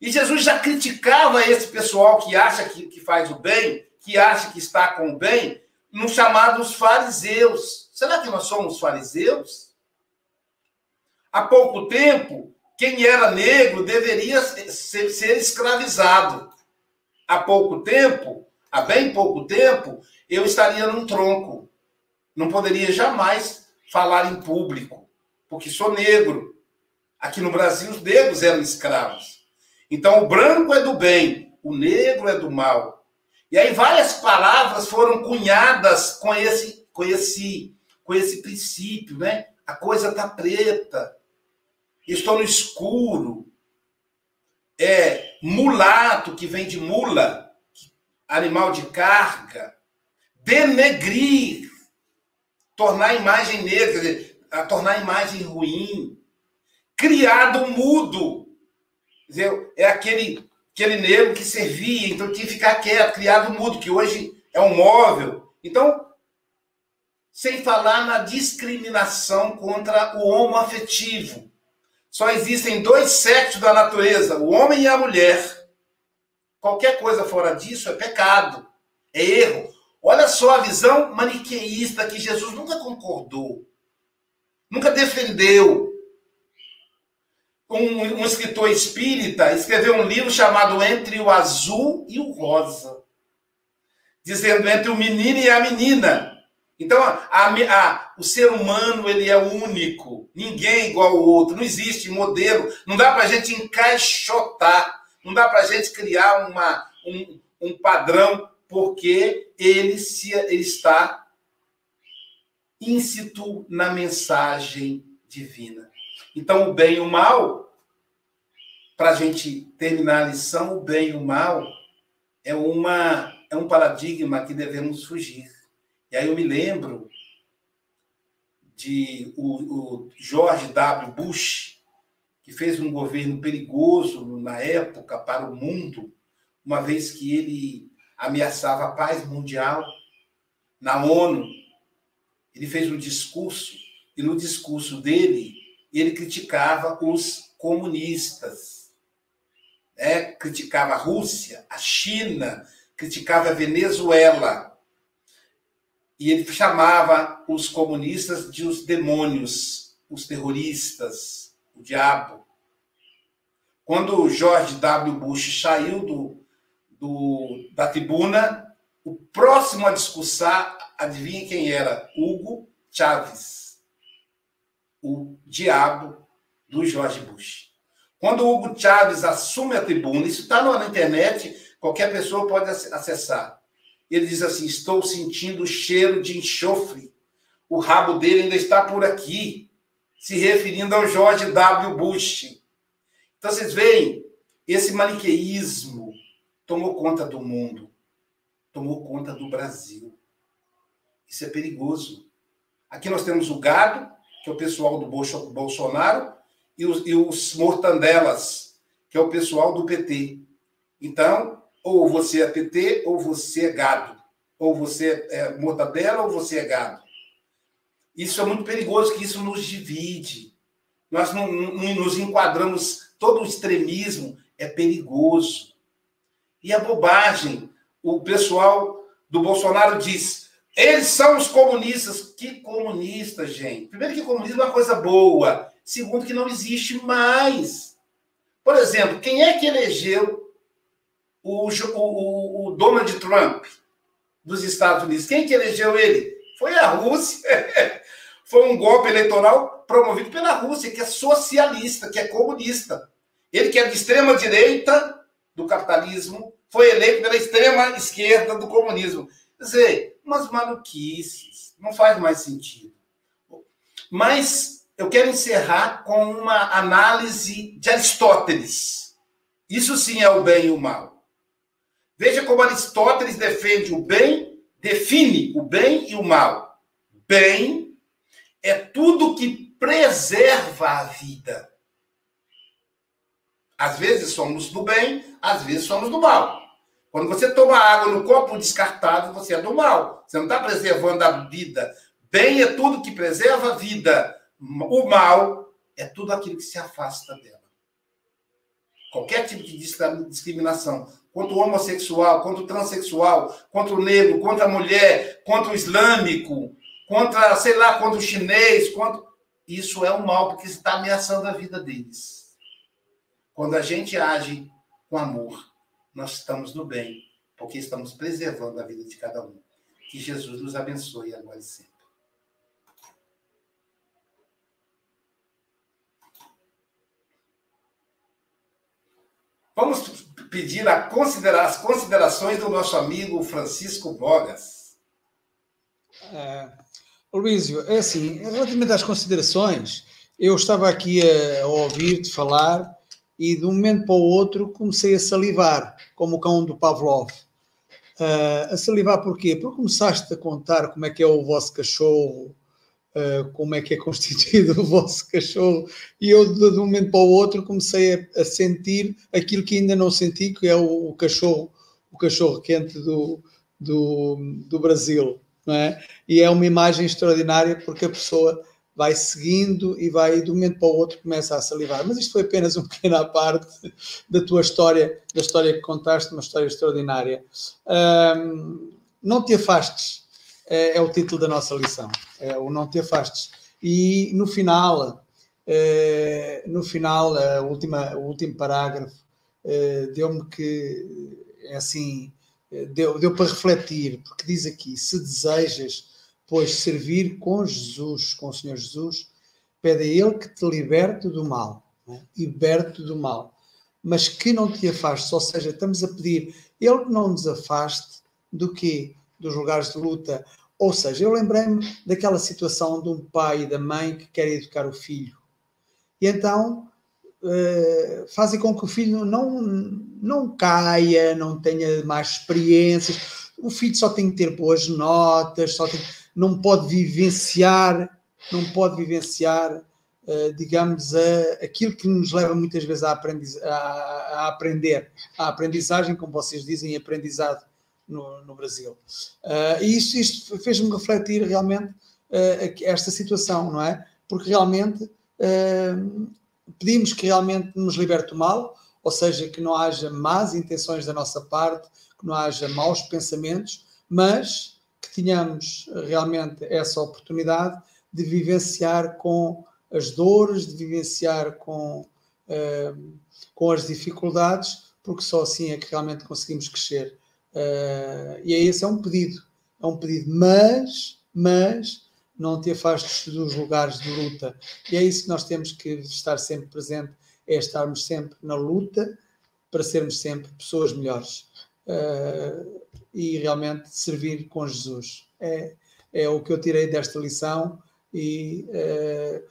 E Jesus já criticava esse pessoal que acha que, que faz o bem, que acha que está com o bem, nos chamados fariseus. Será que nós somos fariseus? Há pouco tempo, quem era negro deveria ser, ser escravizado. Há pouco tempo, há bem pouco tempo, eu estaria num tronco. Não poderia jamais falar em público, porque sou negro. Aqui no Brasil, os negros eram escravos. Então, o branco é do bem, o negro é do mal. E aí, várias palavras foram cunhadas com esse, com esse, com esse princípio, né? A coisa está preta, estou no escuro. É mulato, que vem de mula, animal de carga, denegrir, tornar a imagem negra, dizer, a tornar a imagem ruim, criado mudo, dizer, é aquele aquele negro que servia, então tinha que ficar quieto, criado mudo, que hoje é um móvel. Então, sem falar na discriminação contra o homoafetivo. Só existem dois sexos da natureza, o homem e a mulher. Qualquer coisa fora disso é pecado, é erro. Olha só a visão maniqueísta que Jesus nunca concordou, nunca defendeu. Um, um, escritor espírita escreveu um livro chamado Entre o Azul e o Rosa, dizendo entre o menino e a menina. Então, a, a, o ser humano ele é único, ninguém é igual ao outro, não existe modelo, não dá para a gente encaixotar não dá para a gente criar uma, um, um padrão, porque ele, se, ele está íncito na mensagem divina. Então, o bem e o mal, para a gente terminar a lição, o bem e o mal é, uma, é um paradigma que devemos fugir. E aí eu me lembro de o, o George W. Bush, que fez um governo perigoso na época para o mundo, uma vez que ele ameaçava a paz mundial na ONU. Ele fez um discurso, e no discurso dele, ele criticava os comunistas. Né? Criticava a Rússia, a China, criticava a Venezuela. E ele chamava os comunistas de os demônios, os terroristas o diabo. Quando George W. Bush saiu do, do, da tribuna, o próximo a discursar, adivinha quem era? Hugo Chávez, o diabo do George Bush. Quando Hugo Chávez assume a tribuna, isso está na internet, qualquer pessoa pode acessar. Ele diz assim: Estou sentindo o cheiro de enxofre. O rabo dele ainda está por aqui se referindo ao George W. Bush. Então vocês veem, esse maniqueísmo tomou conta do mundo, tomou conta do Brasil. Isso é perigoso. Aqui nós temos o gado, que é o pessoal do Bolsonaro, e os, e os mortandelas, que é o pessoal do PT. Então, ou você é PT, ou você é gado. Ou você é mortadela, ou você é gado. Isso é muito perigoso, que isso nos divide. Nós não, não nos enquadramos, todo o extremismo é perigoso. E a bobagem, o pessoal do Bolsonaro diz, eles são os comunistas. Que comunistas, gente? Primeiro que comunismo é uma coisa boa. Segundo que não existe mais. Por exemplo, quem é que elegeu o, o, o Donald Trump dos Estados Unidos? Quem que elegeu ele? Foi a Rússia. foi um golpe eleitoral promovido pela Rússia, que é socialista, que é comunista. Ele que é de extrema direita do capitalismo, foi eleito pela extrema esquerda do comunismo. Quer dizer, umas maluquices, não faz mais sentido. Mas eu quero encerrar com uma análise de Aristóteles. Isso sim é o bem e o mal. Veja como Aristóteles defende o bem, define o bem e o mal. Bem é tudo que preserva a vida. Às vezes somos do bem, às vezes somos do mal. Quando você toma água no copo descartável, você é do mal. Você não está preservando a vida. Bem é tudo que preserva a vida. O mal é tudo aquilo que se afasta dela. Qualquer tipo de discriminação contra o homossexual, contra o transexual, contra o negro, contra a mulher, contra o islâmico, contra, sei lá, contra o chinês, isso é um mal, porque está ameaçando a vida deles. Quando a gente age com amor, nós estamos no bem, porque estamos preservando a vida de cada um. Que Jesus nos abençoe agora e sempre. Vamos pedir a considerar, as considerações do nosso amigo Francisco Bogas. É, Luísio, é assim, relativamente às considerações, eu estava aqui a, a ouvir-te falar e de um momento para o outro comecei a salivar, como o cão do Pavlov. Uh, a salivar porquê? Porque começaste a contar como é que é o vosso cachorro, uh, como é que é constituído o vosso cachorro, e eu de, um momento para o outro comecei a, a, sentir aquilo que ainda não senti, que é o, o cachorro, o cachorro quente do, do, do Brasil. É? E é uma imagem extraordinária porque a pessoa vai seguindo e vai de um momento para o outro começa a salivar. Mas isto foi apenas uma pequena parte da tua história, da história que contaste, uma história extraordinária. Um, não te afastes é, é, o título da nossa lição. É o não te afastes. E no final, é, no final, a última, o último parágrafo é, deu-me que é assim, é, deu, deu para refletir, porque diz aqui: se desejas pois servir com Jesus, com o Senhor Jesus, pede a Ele que te liberte do mal, né? liberte do mal, mas que não te afaste, ou seja, estamos a pedir Ele que não nos afaste do que? Dos lugares de luta. Ou seja, eu lembrei-me daquela situação de um pai e da mãe que querem educar o filho. E então uh, fazem com que o filho não, não caia, não tenha mais experiências. O filho só tem que ter boas notas, só tem não pode vivenciar, não pode vivenciar, uh, digamos, aquilo que nos leva muitas vezes a, aprendiz, a, a, aprender, a aprendizagem, como vocês dizem, aprendizado no, no Brasil. Uh, e isto, isto fez-me refletir realmente esta situação, não é? Porque realmente pedimos que realmente nos liberte o mal, ou seja, que não haja más intenções da nossa parte, que não haja maus pensamentos, mas tenhamos realmente essa oportunidade de vivenciar com as dores, de vivenciar com, uh, com as dificuldades, porque só assim é que realmente conseguimos crescer. Uh, e é esse é um pedido, é um pedido, mas, mas não te afastes dos lugares de luta. E é isso que nós temos que estar sempre presente, é estarmos sempre na luta para sermos sempre pessoas melhores. Uh, e realmente servir com Jesus. É, é o que eu tirei desta lição e é,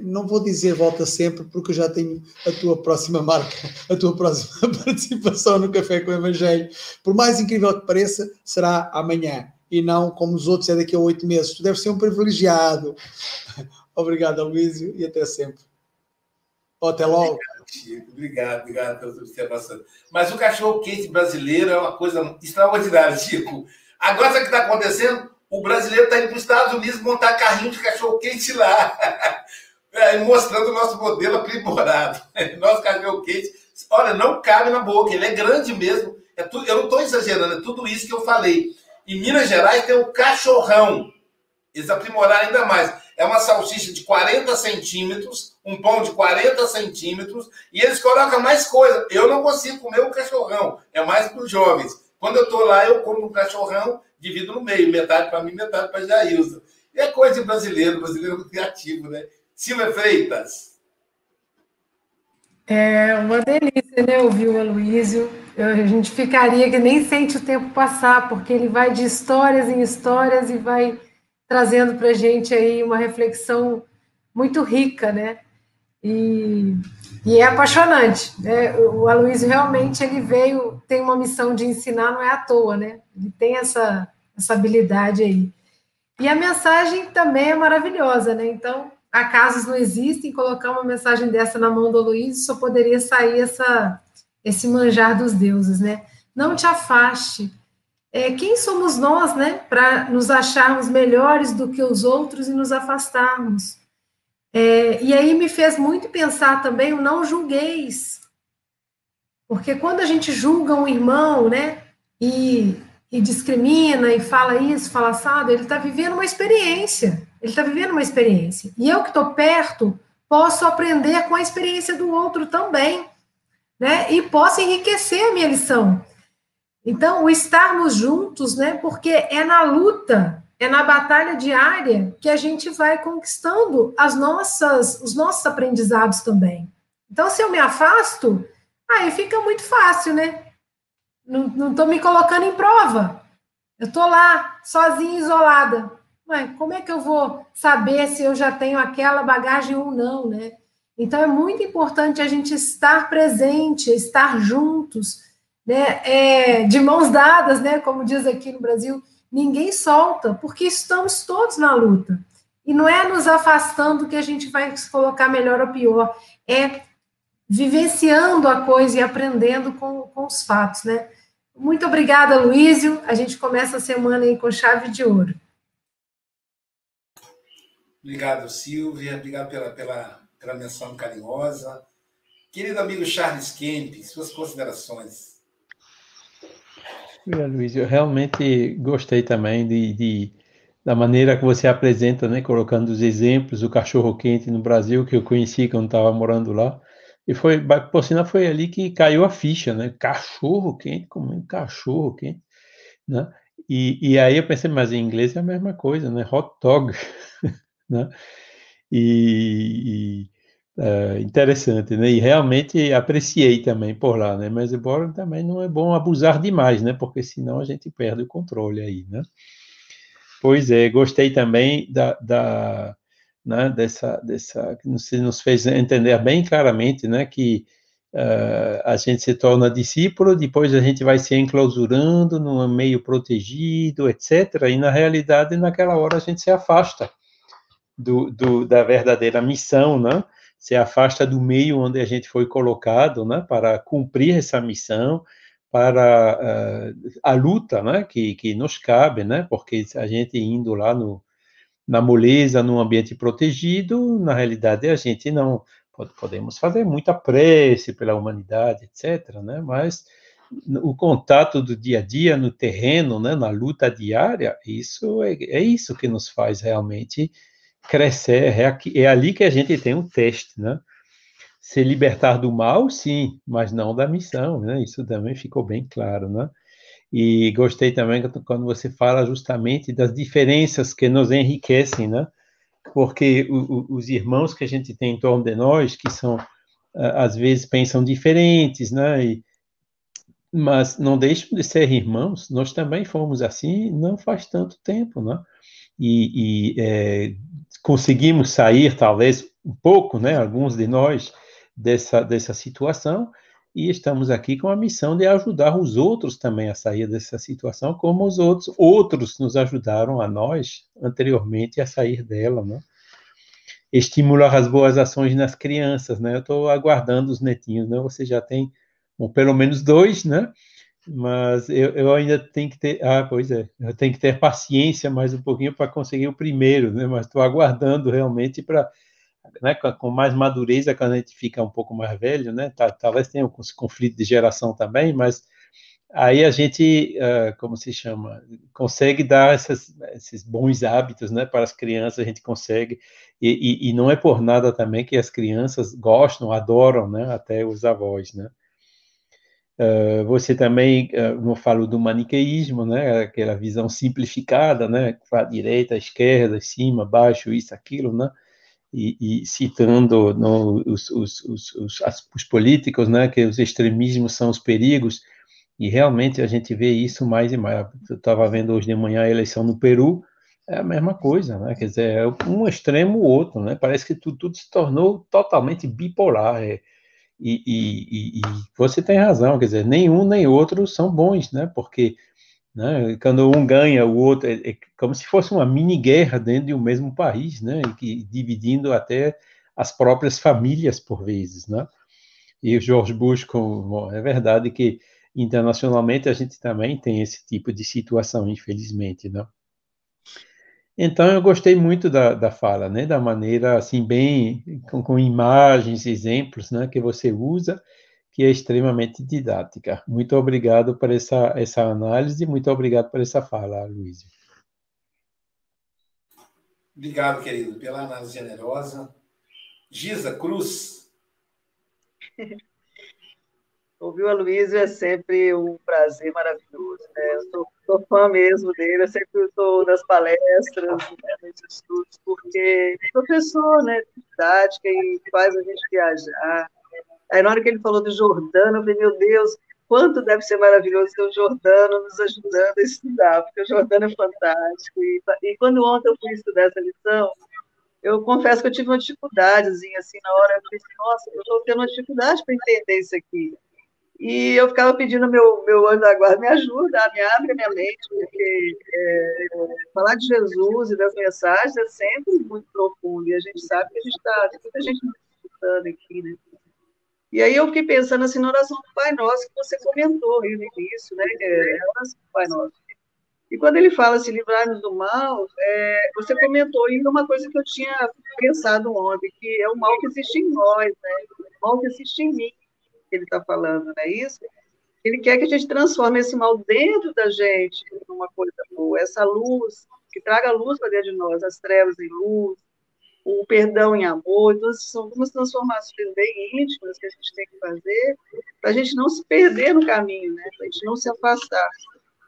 não vou dizer volta sempre, porque eu já tenho a tua próxima marca, a tua próxima participação no Café com o Evangelho. Por mais incrível que pareça, será amanhã e não como os outros é daqui a oito meses. Tu deves ser um privilegiado. Obrigado, Luísio, e até sempre. até logo. Chico. Obrigado, obrigado pela observação. Mas o cachorro quente brasileiro é uma coisa extraordinária, Chico. Agora, sabe o que está acontecendo? O brasileiro está indo para os Estados Unidos montar carrinho de cachorro quente lá. É, mostrando o nosso modelo aprimorado. Nosso cachorro quente, olha, não cabe na boca, ele é grande mesmo. É tudo, eu não estou exagerando, é tudo isso que eu falei. Em Minas Gerais tem o cachorrão. Eles aprimoraram ainda mais é uma salsicha de 40 centímetros, um pão de 40 centímetros, e eles colocam mais coisa. Eu não consigo comer o cachorrão, é mais para os jovens. Quando eu estou lá, eu como um cachorrão, divido no meio, metade para mim, metade para Jailza. É coisa de brasileiro, brasileiro é criativo, né? Silvia Freitas. É uma delícia, né, ouvir o Aloysio. A gente ficaria que nem sente o tempo passar, porque ele vai de histórias em histórias e vai trazendo para a gente aí uma reflexão muito rica, né? E, e é apaixonante. Né? O Aloysio realmente ele veio, tem uma missão de ensinar, não é à toa, né? Ele tem essa, essa habilidade aí. E a mensagem também é maravilhosa, né? Então, acasos não existem, colocar uma mensagem dessa na mão do Aloysio só poderia sair essa, esse manjar dos deuses, né? Não te afaste. É, quem somos nós, né, para nos acharmos melhores do que os outros e nos afastarmos? É, e aí me fez muito pensar também o não julgueis. Porque quando a gente julga um irmão, né, e, e discrimina e fala isso, fala assado, ele está vivendo uma experiência. Ele está vivendo uma experiência. E eu que estou perto, posso aprender com a experiência do outro também. Né? E posso enriquecer a minha lição. Então, o estarmos juntos, né? Porque é na luta é na batalha diária que a gente vai conquistando as nossas, os nossos aprendizados também. Então, se eu me afasto, aí fica muito fácil, né? Não estou me colocando em prova. Eu estou lá, sozinha, isolada. Como é que eu vou saber se eu já tenho aquela bagagem ou não, né? Então, é muito importante a gente estar presente, estar juntos, né? É, de mãos dadas, né? Como diz aqui no Brasil, ninguém solta, porque estamos todos na luta. E não é nos afastando que a gente vai se colocar melhor ou pior, é vivenciando a coisa e aprendendo com, com os fatos, né? Muito obrigada, Luísio. A gente começa a semana aí com chave de ouro. Obrigado, Silvia. Obrigado pela, pela, pela menção carinhosa. Querido amigo Charles Kemp, suas considerações. Luiz, eu realmente gostei também de, de, da maneira que você apresenta, né, colocando os exemplos do cachorro quente no Brasil que eu conheci quando estava morando lá. E foi, por sinal, foi ali que caiu a ficha, né? Cachorro quente, como um cachorro quente, né? E, e aí eu pensei, mas em inglês é a mesma coisa, né? Hot dog, né? E, e é, interessante, né? E realmente apreciei também por lá, né? Mas embora também não é bom abusar demais, né? Porque senão a gente perde o controle aí, né? Pois é, gostei também da, da né, dessa, dessa, nos fez entender bem claramente, né? Que uh, a gente se torna discípulo, depois a gente vai se enclausurando num meio protegido, etc. E na realidade, naquela hora a gente se afasta do, do da verdadeira missão, né? se afasta do meio onde a gente foi colocado, né, para cumprir essa missão, para uh, a luta, né, que, que nos cabe, né, porque a gente indo lá no, na moleza, num ambiente protegido, na realidade a gente não podemos fazer muita prece pela humanidade, etc., né, mas o contato do dia a dia no terreno, né, na luta diária, isso é, é isso que nos faz realmente crescer, é, aqui, é ali que a gente tem um teste, né? Se libertar do mal, sim, mas não da missão, né? Isso também ficou bem claro, né? E gostei também quando você fala justamente das diferenças que nos enriquecem, né? Porque o, o, os irmãos que a gente tem em torno de nós, que são, às vezes, pensam diferentes, né? E, mas não deixam de ser irmãos, nós também fomos assim não faz tanto tempo, né? E, e é, conseguimos sair, talvez, um pouco, né, alguns de nós, dessa, dessa situação, e estamos aqui com a missão de ajudar os outros também a sair dessa situação, como os outros, outros nos ajudaram a nós, anteriormente, a sair dela, né? Estimular as boas ações nas crianças, né? Eu estou aguardando os netinhos, né? Você já tem bom, pelo menos dois, né? Mas eu, eu, ainda tenho que ter, ah, pois é, eu tenho que ter paciência mais um pouquinho para conseguir o primeiro, né? Mas estou aguardando realmente para, né, com, mais madureza quando a gente fica um pouco mais velho, né? Tá, talvez tenha um conflito de geração também, mas aí a gente, uh, como se chama, consegue dar essas, esses bons hábitos, né? Para as crianças a gente consegue e, e, e não é por nada também que as crianças gostam, adoram, né? Até os avós, né? Uh, você também, uh, não falo do maniqueísmo, né, aquela visão simplificada, né, para direita, esquerda, cima, baixo, isso, aquilo, né, e, e citando no, os, os, os, os, os políticos, né, que os extremismos são os perigos, e realmente a gente vê isso mais e mais. Eu estava vendo hoje de manhã a eleição no Peru, é a mesma coisa, né? Quer dizer, é um extremo ou outro, né? Parece que tudo, tudo se tornou totalmente bipolar. É, e, e, e, você tem razão, quer dizer, nenhum nem outro são bons, né? Porque né, quando um ganha, o outro é, é como se fosse uma mini guerra dentro de um mesmo país, né? Que, dividindo até as próprias famílias por vezes, né? E o George Bush, com, é verdade que internacionalmente a gente também tem esse tipo de situação, infelizmente, né? Então eu gostei muito da, da fala, né, da maneira assim bem com, com imagens, exemplos, né, que você usa, que é extremamente didática. Muito obrigado por essa essa análise, muito obrigado por essa fala, Luiz. Obrigado, querido, pela análise generosa. Giza Cruz. Ouvir o Aloysio é sempre um prazer maravilhoso. Né? Eu sou, sou fã mesmo dele, eu sempre estou nas palestras, nos estudos, porque é professor, né, didática e faz a gente viajar. Aí na hora que ele falou do Jordano, eu falei, meu Deus, quanto deve ser maravilhoso ter o Jordano nos ajudando a estudar, porque o Jordano é fantástico. E, e quando ontem eu fui estudar essa lição, eu confesso que eu tive uma dificuldadezinha, assim, na hora, eu assim, nossa, eu estou tendo uma dificuldade para entender isso aqui. E eu ficava pedindo meu, meu anjo da guarda, me ajuda, me abre a minha mente, porque é, falar de Jesus e das mensagens é sempre muito profundo, e a gente sabe que a gente está, tem muita gente escutando aqui, né? E aí eu fiquei pensando assim na oração do Pai Nosso, que você comentou aí no início, né? É, é a oração do Pai Nosso. E quando ele fala se livrar-nos do mal, é, você comentou ainda uma coisa que eu tinha pensado ontem, que é o mal que existe em nós, né? O mal que existe em mim que ele está falando, não é isso? Ele quer que a gente transforme esse mal dentro da gente numa coisa boa, essa luz, que traga luz para dentro de nós, as trevas em luz, o perdão em amor. Então, são algumas transformações bem íntimas que a gente tem que fazer para a gente não se perder no caminho, né? para a gente não se afastar.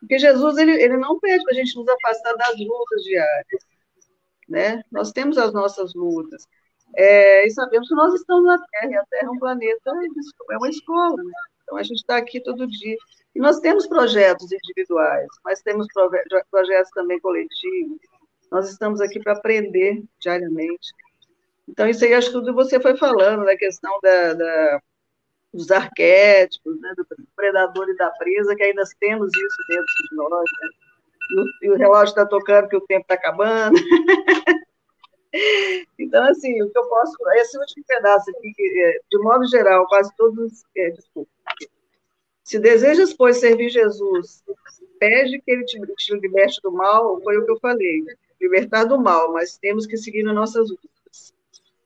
Porque Jesus ele, ele não pede para a gente nos afastar das lutas diárias. Né? Nós temos as nossas lutas. É, e sabemos que nós estamos na Terra, e a Terra é um planeta, é uma escola, né? Então a gente está aqui todo dia. E nós temos projetos individuais, mas temos projetos também coletivos. Nós estamos aqui para aprender diariamente. Então, isso aí, acho que tudo você foi falando, da questão da, da dos arquétipos, né, do predador e da presa, que ainda temos isso dentro de nós. Né? E, o, e o relógio está tocando que o tempo está acabando. Então, assim, o que eu posso. Esse último pedaço aqui, é, de modo geral, quase todos. É, desculpa. Se desejas, pois, servir Jesus, pede que ele te, te liberte do mal, foi o que eu falei. Libertar do mal, mas temos que seguir nas nossas lutas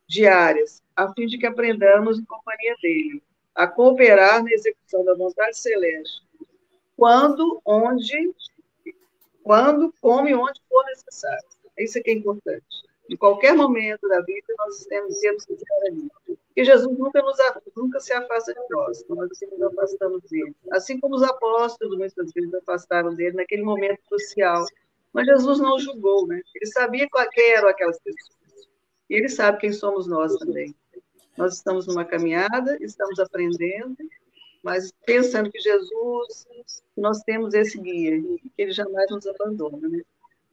diárias, a fim de que aprendamos em companhia dele, a cooperar na execução da vontade celeste, quando, onde, quando, como e onde for necessário. Isso é que é importante. De qualquer momento da vida, nós temos, temos que Jesus nunca, nos, nunca se afasta de nós, nós assim nos afastamos dele. Assim como os apóstolos muitas vezes afastaram dele naquele momento crucial. Mas Jesus não julgou, né? Ele sabia quem eram aquelas pessoas. E ele sabe quem somos nós também. Nós estamos numa caminhada, estamos aprendendo, mas pensando que Jesus, nós temos esse guia, que ele jamais nos abandona, né?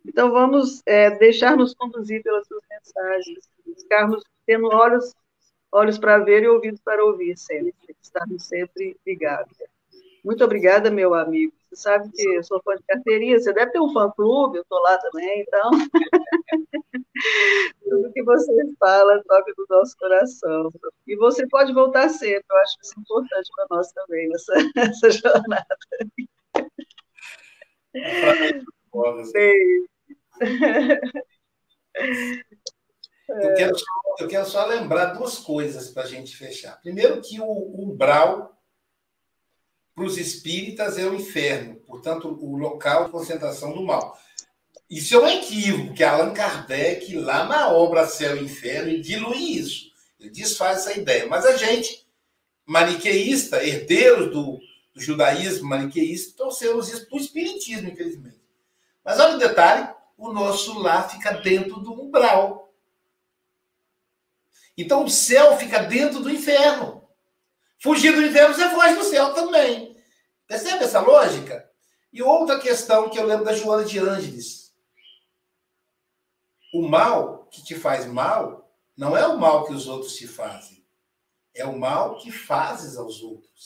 Então, vamos é, deixar-nos conduzir pelas suas mensagens, ficarmos tendo olhos, olhos para ver e ouvidos para ouvir sempre, estarmos sempre ligados. Muito obrigada, meu amigo. Você sabe que eu sou fã de carteirinha, você deve ter um fã-clube, eu estou lá também, então. Tudo que você fala toca no nosso coração. E você pode voltar sempre, eu acho isso importante para nós também, nessa, nessa jornada. Beijo. Eu quero, eu quero só lembrar duas coisas para a gente fechar. Primeiro, que o umbral para os espíritas é o inferno, portanto, o local de concentração do mal. Isso é um equívoco, que Allan Kardec, lá na obra Céu e Inferno, dilui isso. Ele desfaz essa ideia. Mas a gente, maniqueísta, herdeiros do, do judaísmo maniqueísta, trouxemos isso para o espiritismo, infelizmente. Mas olha o detalhe, o nosso lar fica dentro do umbral. Então o céu fica dentro do inferno. Fugir do inferno, você foge do céu também. Percebe essa lógica? E outra questão que eu lembro da Joana de Ângeles. O mal que te faz mal não é o mal que os outros te fazem. É o mal que fazes aos outros.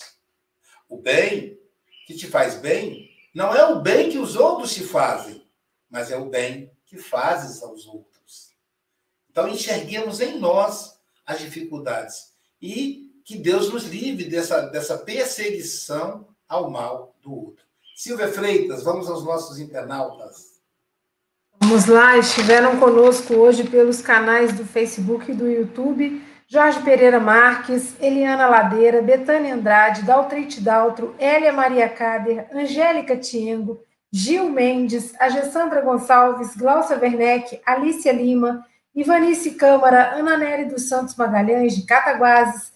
O bem que te faz bem não é o bem que os outros te fazem, mas é o bem que fazes aos outros. Então enxerguemos em nós as dificuldades e que Deus nos livre dessa, dessa perseguição ao mal do outro. Silvia Freitas, vamos aos nossos internautas. Vamos lá, estiveram conosco hoje pelos canais do Facebook e do YouTube Jorge Pereira Marques, Eliana Ladeira, Betânia Andrade, Daltrite Daltro, Hélia Maria Cader, Angélica Tiengo, Gil Mendes, Agessandra Gonçalves, Glaucia Werneck, Alicia Lima, Ivanice Câmara, Ana Nery dos Santos Magalhães, de Cataguases,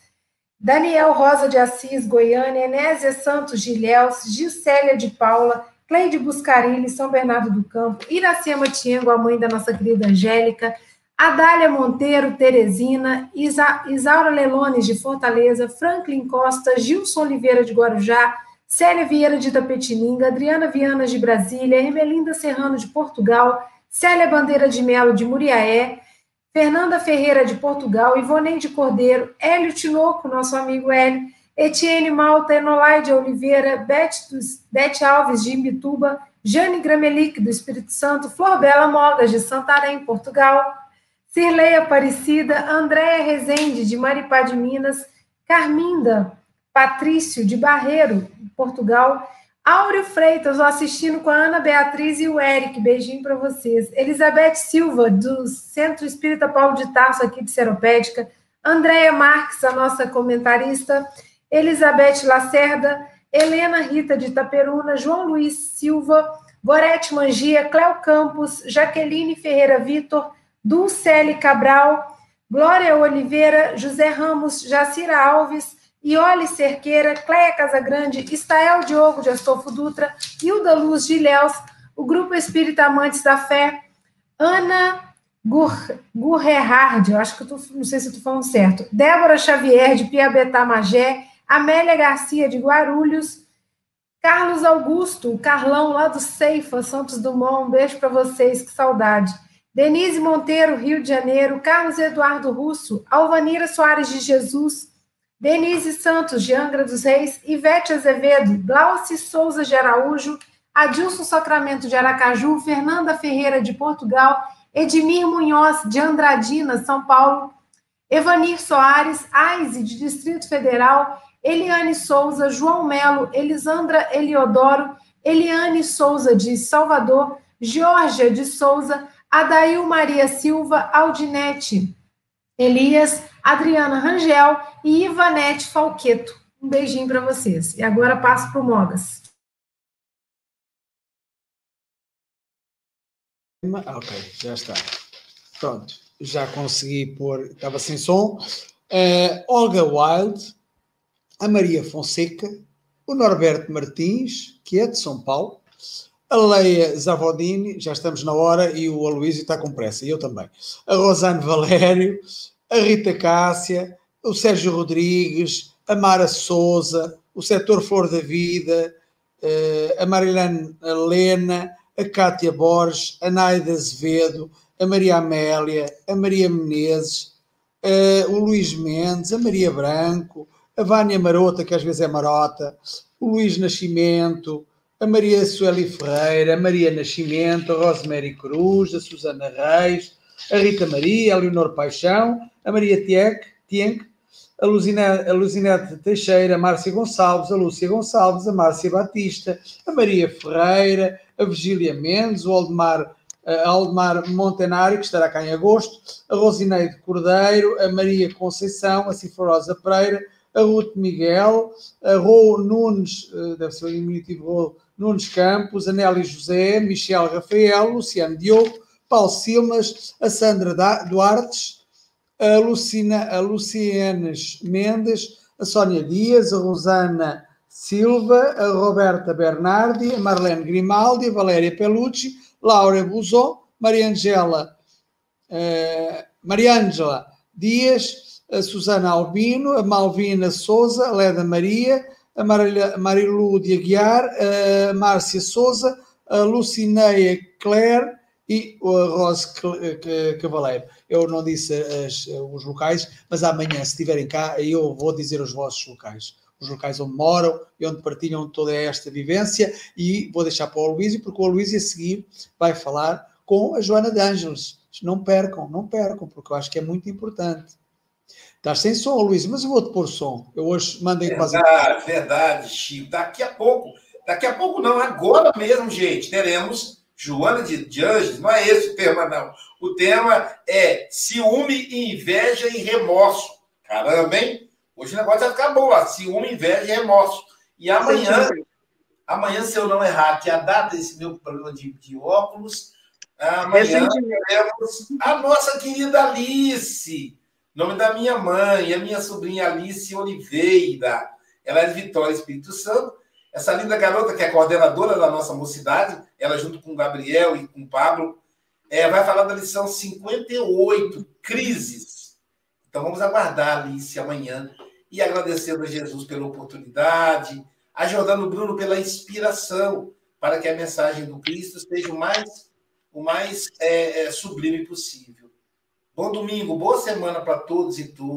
Daniel Rosa de Assis, Goiânia, Enésia Santos de Ilhéus, Gisélia de Paula, Cleide Buscarilli, São Bernardo do Campo, Iracema Tiengo, a mãe da nossa querida Angélica, Adália Monteiro, Teresina, Isa, Isaura Lelones, de Fortaleza, Franklin Costa, Gilson Oliveira, de Guarujá, Célia Vieira, de Itapetininga, Adriana Viana, de Brasília, Ermelinda Serrano, de Portugal, Célia Bandeira de Melo, de Muriaé, Fernanda Ferreira, de Portugal, Ivoneide Cordeiro, Hélio Tinoco, nosso amigo Hélio, Etienne Malta, Enolaide Oliveira, Beth, Alves, de Imbituba, Jane Gramelic, do Espírito Santo, Flor Bela Mogas, de Santarém, Portugal, Cirlei Aparecida, Andréia Rezende, de Maripá de Minas, Carminda Patrício, de Barreiro, Portugal, Áureo Freitas, assistindo com a Ana Beatriz e o Eric, beijinho para vocês. Elizabeth Silva, do Centro Espírita Paulo de Tarso, aqui de Seropédica, Andréia Marques, a nossa comentarista, Elizabeth Lacerda, Helena Rita de Itaperuna, João Luiz Silva, Gorete Mangia, Cléo Campos, Jaqueline Ferreira Vitor, Dulcele Cabral, Glória Oliveira, José Ramos, Jacira Alves, Iole Cerqueira, Cleia Casagrande, Estael Diogo de Astolfo Dutra, Hilda Luz de Ilhéus, o Grupo Espírita Amantes da Fé, Ana Gurrehard, eu acho que eu tô, não sei se estou falando certo, Débora Xavier, de Piabetá Magé, Amélia Garcia, de Guarulhos, Carlos Augusto, o Carlão, lá do Ceifa, Santos Dumont, um beijo para vocês, que saudade. Denise Monteiro, Rio de Janeiro, Carlos Eduardo Russo, Alvanira Soares de Jesus, Denise Santos, de Angra dos Reis, Ivete Azevedo, Glauci Souza de Araújo, Adilson Sacramento de Aracaju, Fernanda Ferreira de Portugal, Edmir Munhoz de Andradina, São Paulo, Evanir Soares, Aize de Distrito Federal, Eliane Souza, João Melo, Elisandra Eliodoro, Eliane Souza de Salvador, Georgia de Souza, Adail Maria Silva, Aldinete Elias, Adriana Rangel e Ivanete Falqueto. Um beijinho para vocês. E agora passo para o Mogas. Ok, já está. Pronto, já consegui pôr, estava sem som. Uh, Olga Wild, a Maria Fonseca, o Norberto Martins, que é de São Paulo, a Leia Zavodini, já estamos na hora, e o Aloísio está com pressa, e eu também. A Rosane Valério, a Rita Cássia, o Sérgio Rodrigues, a Mara Souza, o Setor Flor da Vida, eh, a Marilene Helena, a Cátia Borges, a Naida Azevedo, a Maria Amélia, a Maria Menezes, eh, o Luís Mendes, a Maria Branco, a Vânia Marota, que às vezes é marota, o Luís Nascimento, a Maria Sueli Ferreira, a Maria Nascimento, a Rosemary Cruz, a Susana Reis, a Rita Maria, a Leonor Paixão, a Maria Tienque, a, Luzina, a Luzinete Teixeira, a Márcia Gonçalves, a Lúcia Gonçalves, a Márcia Batista, a Maria Ferreira, a Virgília Mendes, o Aldemar, a Aldemar Montenário, que estará cá em agosto, a Rosineide Cordeiro, a Maria Conceição, a Cifrosa Pereira, a Ruth Miguel, a Rô Nunes, eh, deve ser o diminutivo Rô Nunes Campos, Anélia José, Michel Rafael, Luciano Diogo, Paulo Silmas, a Sandra Duartes, a, Lucina, a Lucienes Mendes, a Sónia Dias, a Rosana Silva, a Roberta Bernardi, a Marlene Grimaldi, a Valéria Pelucci, Laura Buzon, Mariangela, uh, Mariangela Dias, a Susana Albino, a Malvina Souza, a Leda Maria, a Marilu de Aguiar, a Márcia Souza, a Lucineia Claire e a Rose Cavaleiro. Eu não disse as, os locais, mas amanhã, se estiverem cá, eu vou dizer os vossos locais. Os locais onde moram e onde partilham toda esta vivência e vou deixar para o Luísio, porque o Luísio a seguir vai falar com a Joana de Ângeles. Não percam, não percam, porque eu acho que é muito importante. Estás sem som, Luís, mas eu vou-te pôr som. Eu hoje mandei verdade, quase. Verdade, Chico. Daqui a pouco, daqui a pouco não, agora mesmo, gente, teremos Joana de, de Anjos. Não é esse o tema, não. O tema é ciúme, inveja e remorso. Caramba, hein? Hoje o negócio vai ficar bom lá. Ciúme, inveja e remorso. E amanhã, amanhã, se eu não errar, que é a data desse meu problema de, de óculos, amanhã teremos a nossa querida Alice Nome da minha mãe, a minha sobrinha Alice Oliveira. Ela é de Vitória, Espírito Santo. Essa linda garota, que é coordenadora da nossa mocidade, ela junto com o Gabriel e com o Pablo, é, vai falar da lição 58, Crises. Então vamos aguardar, Alice, amanhã. E agradecendo a Jesus pela oportunidade, ajudando o Bruno pela inspiração, para que a mensagem do Cristo seja o mais, o mais é, é, sublime possível. Bom domingo, boa semana para todos e todas.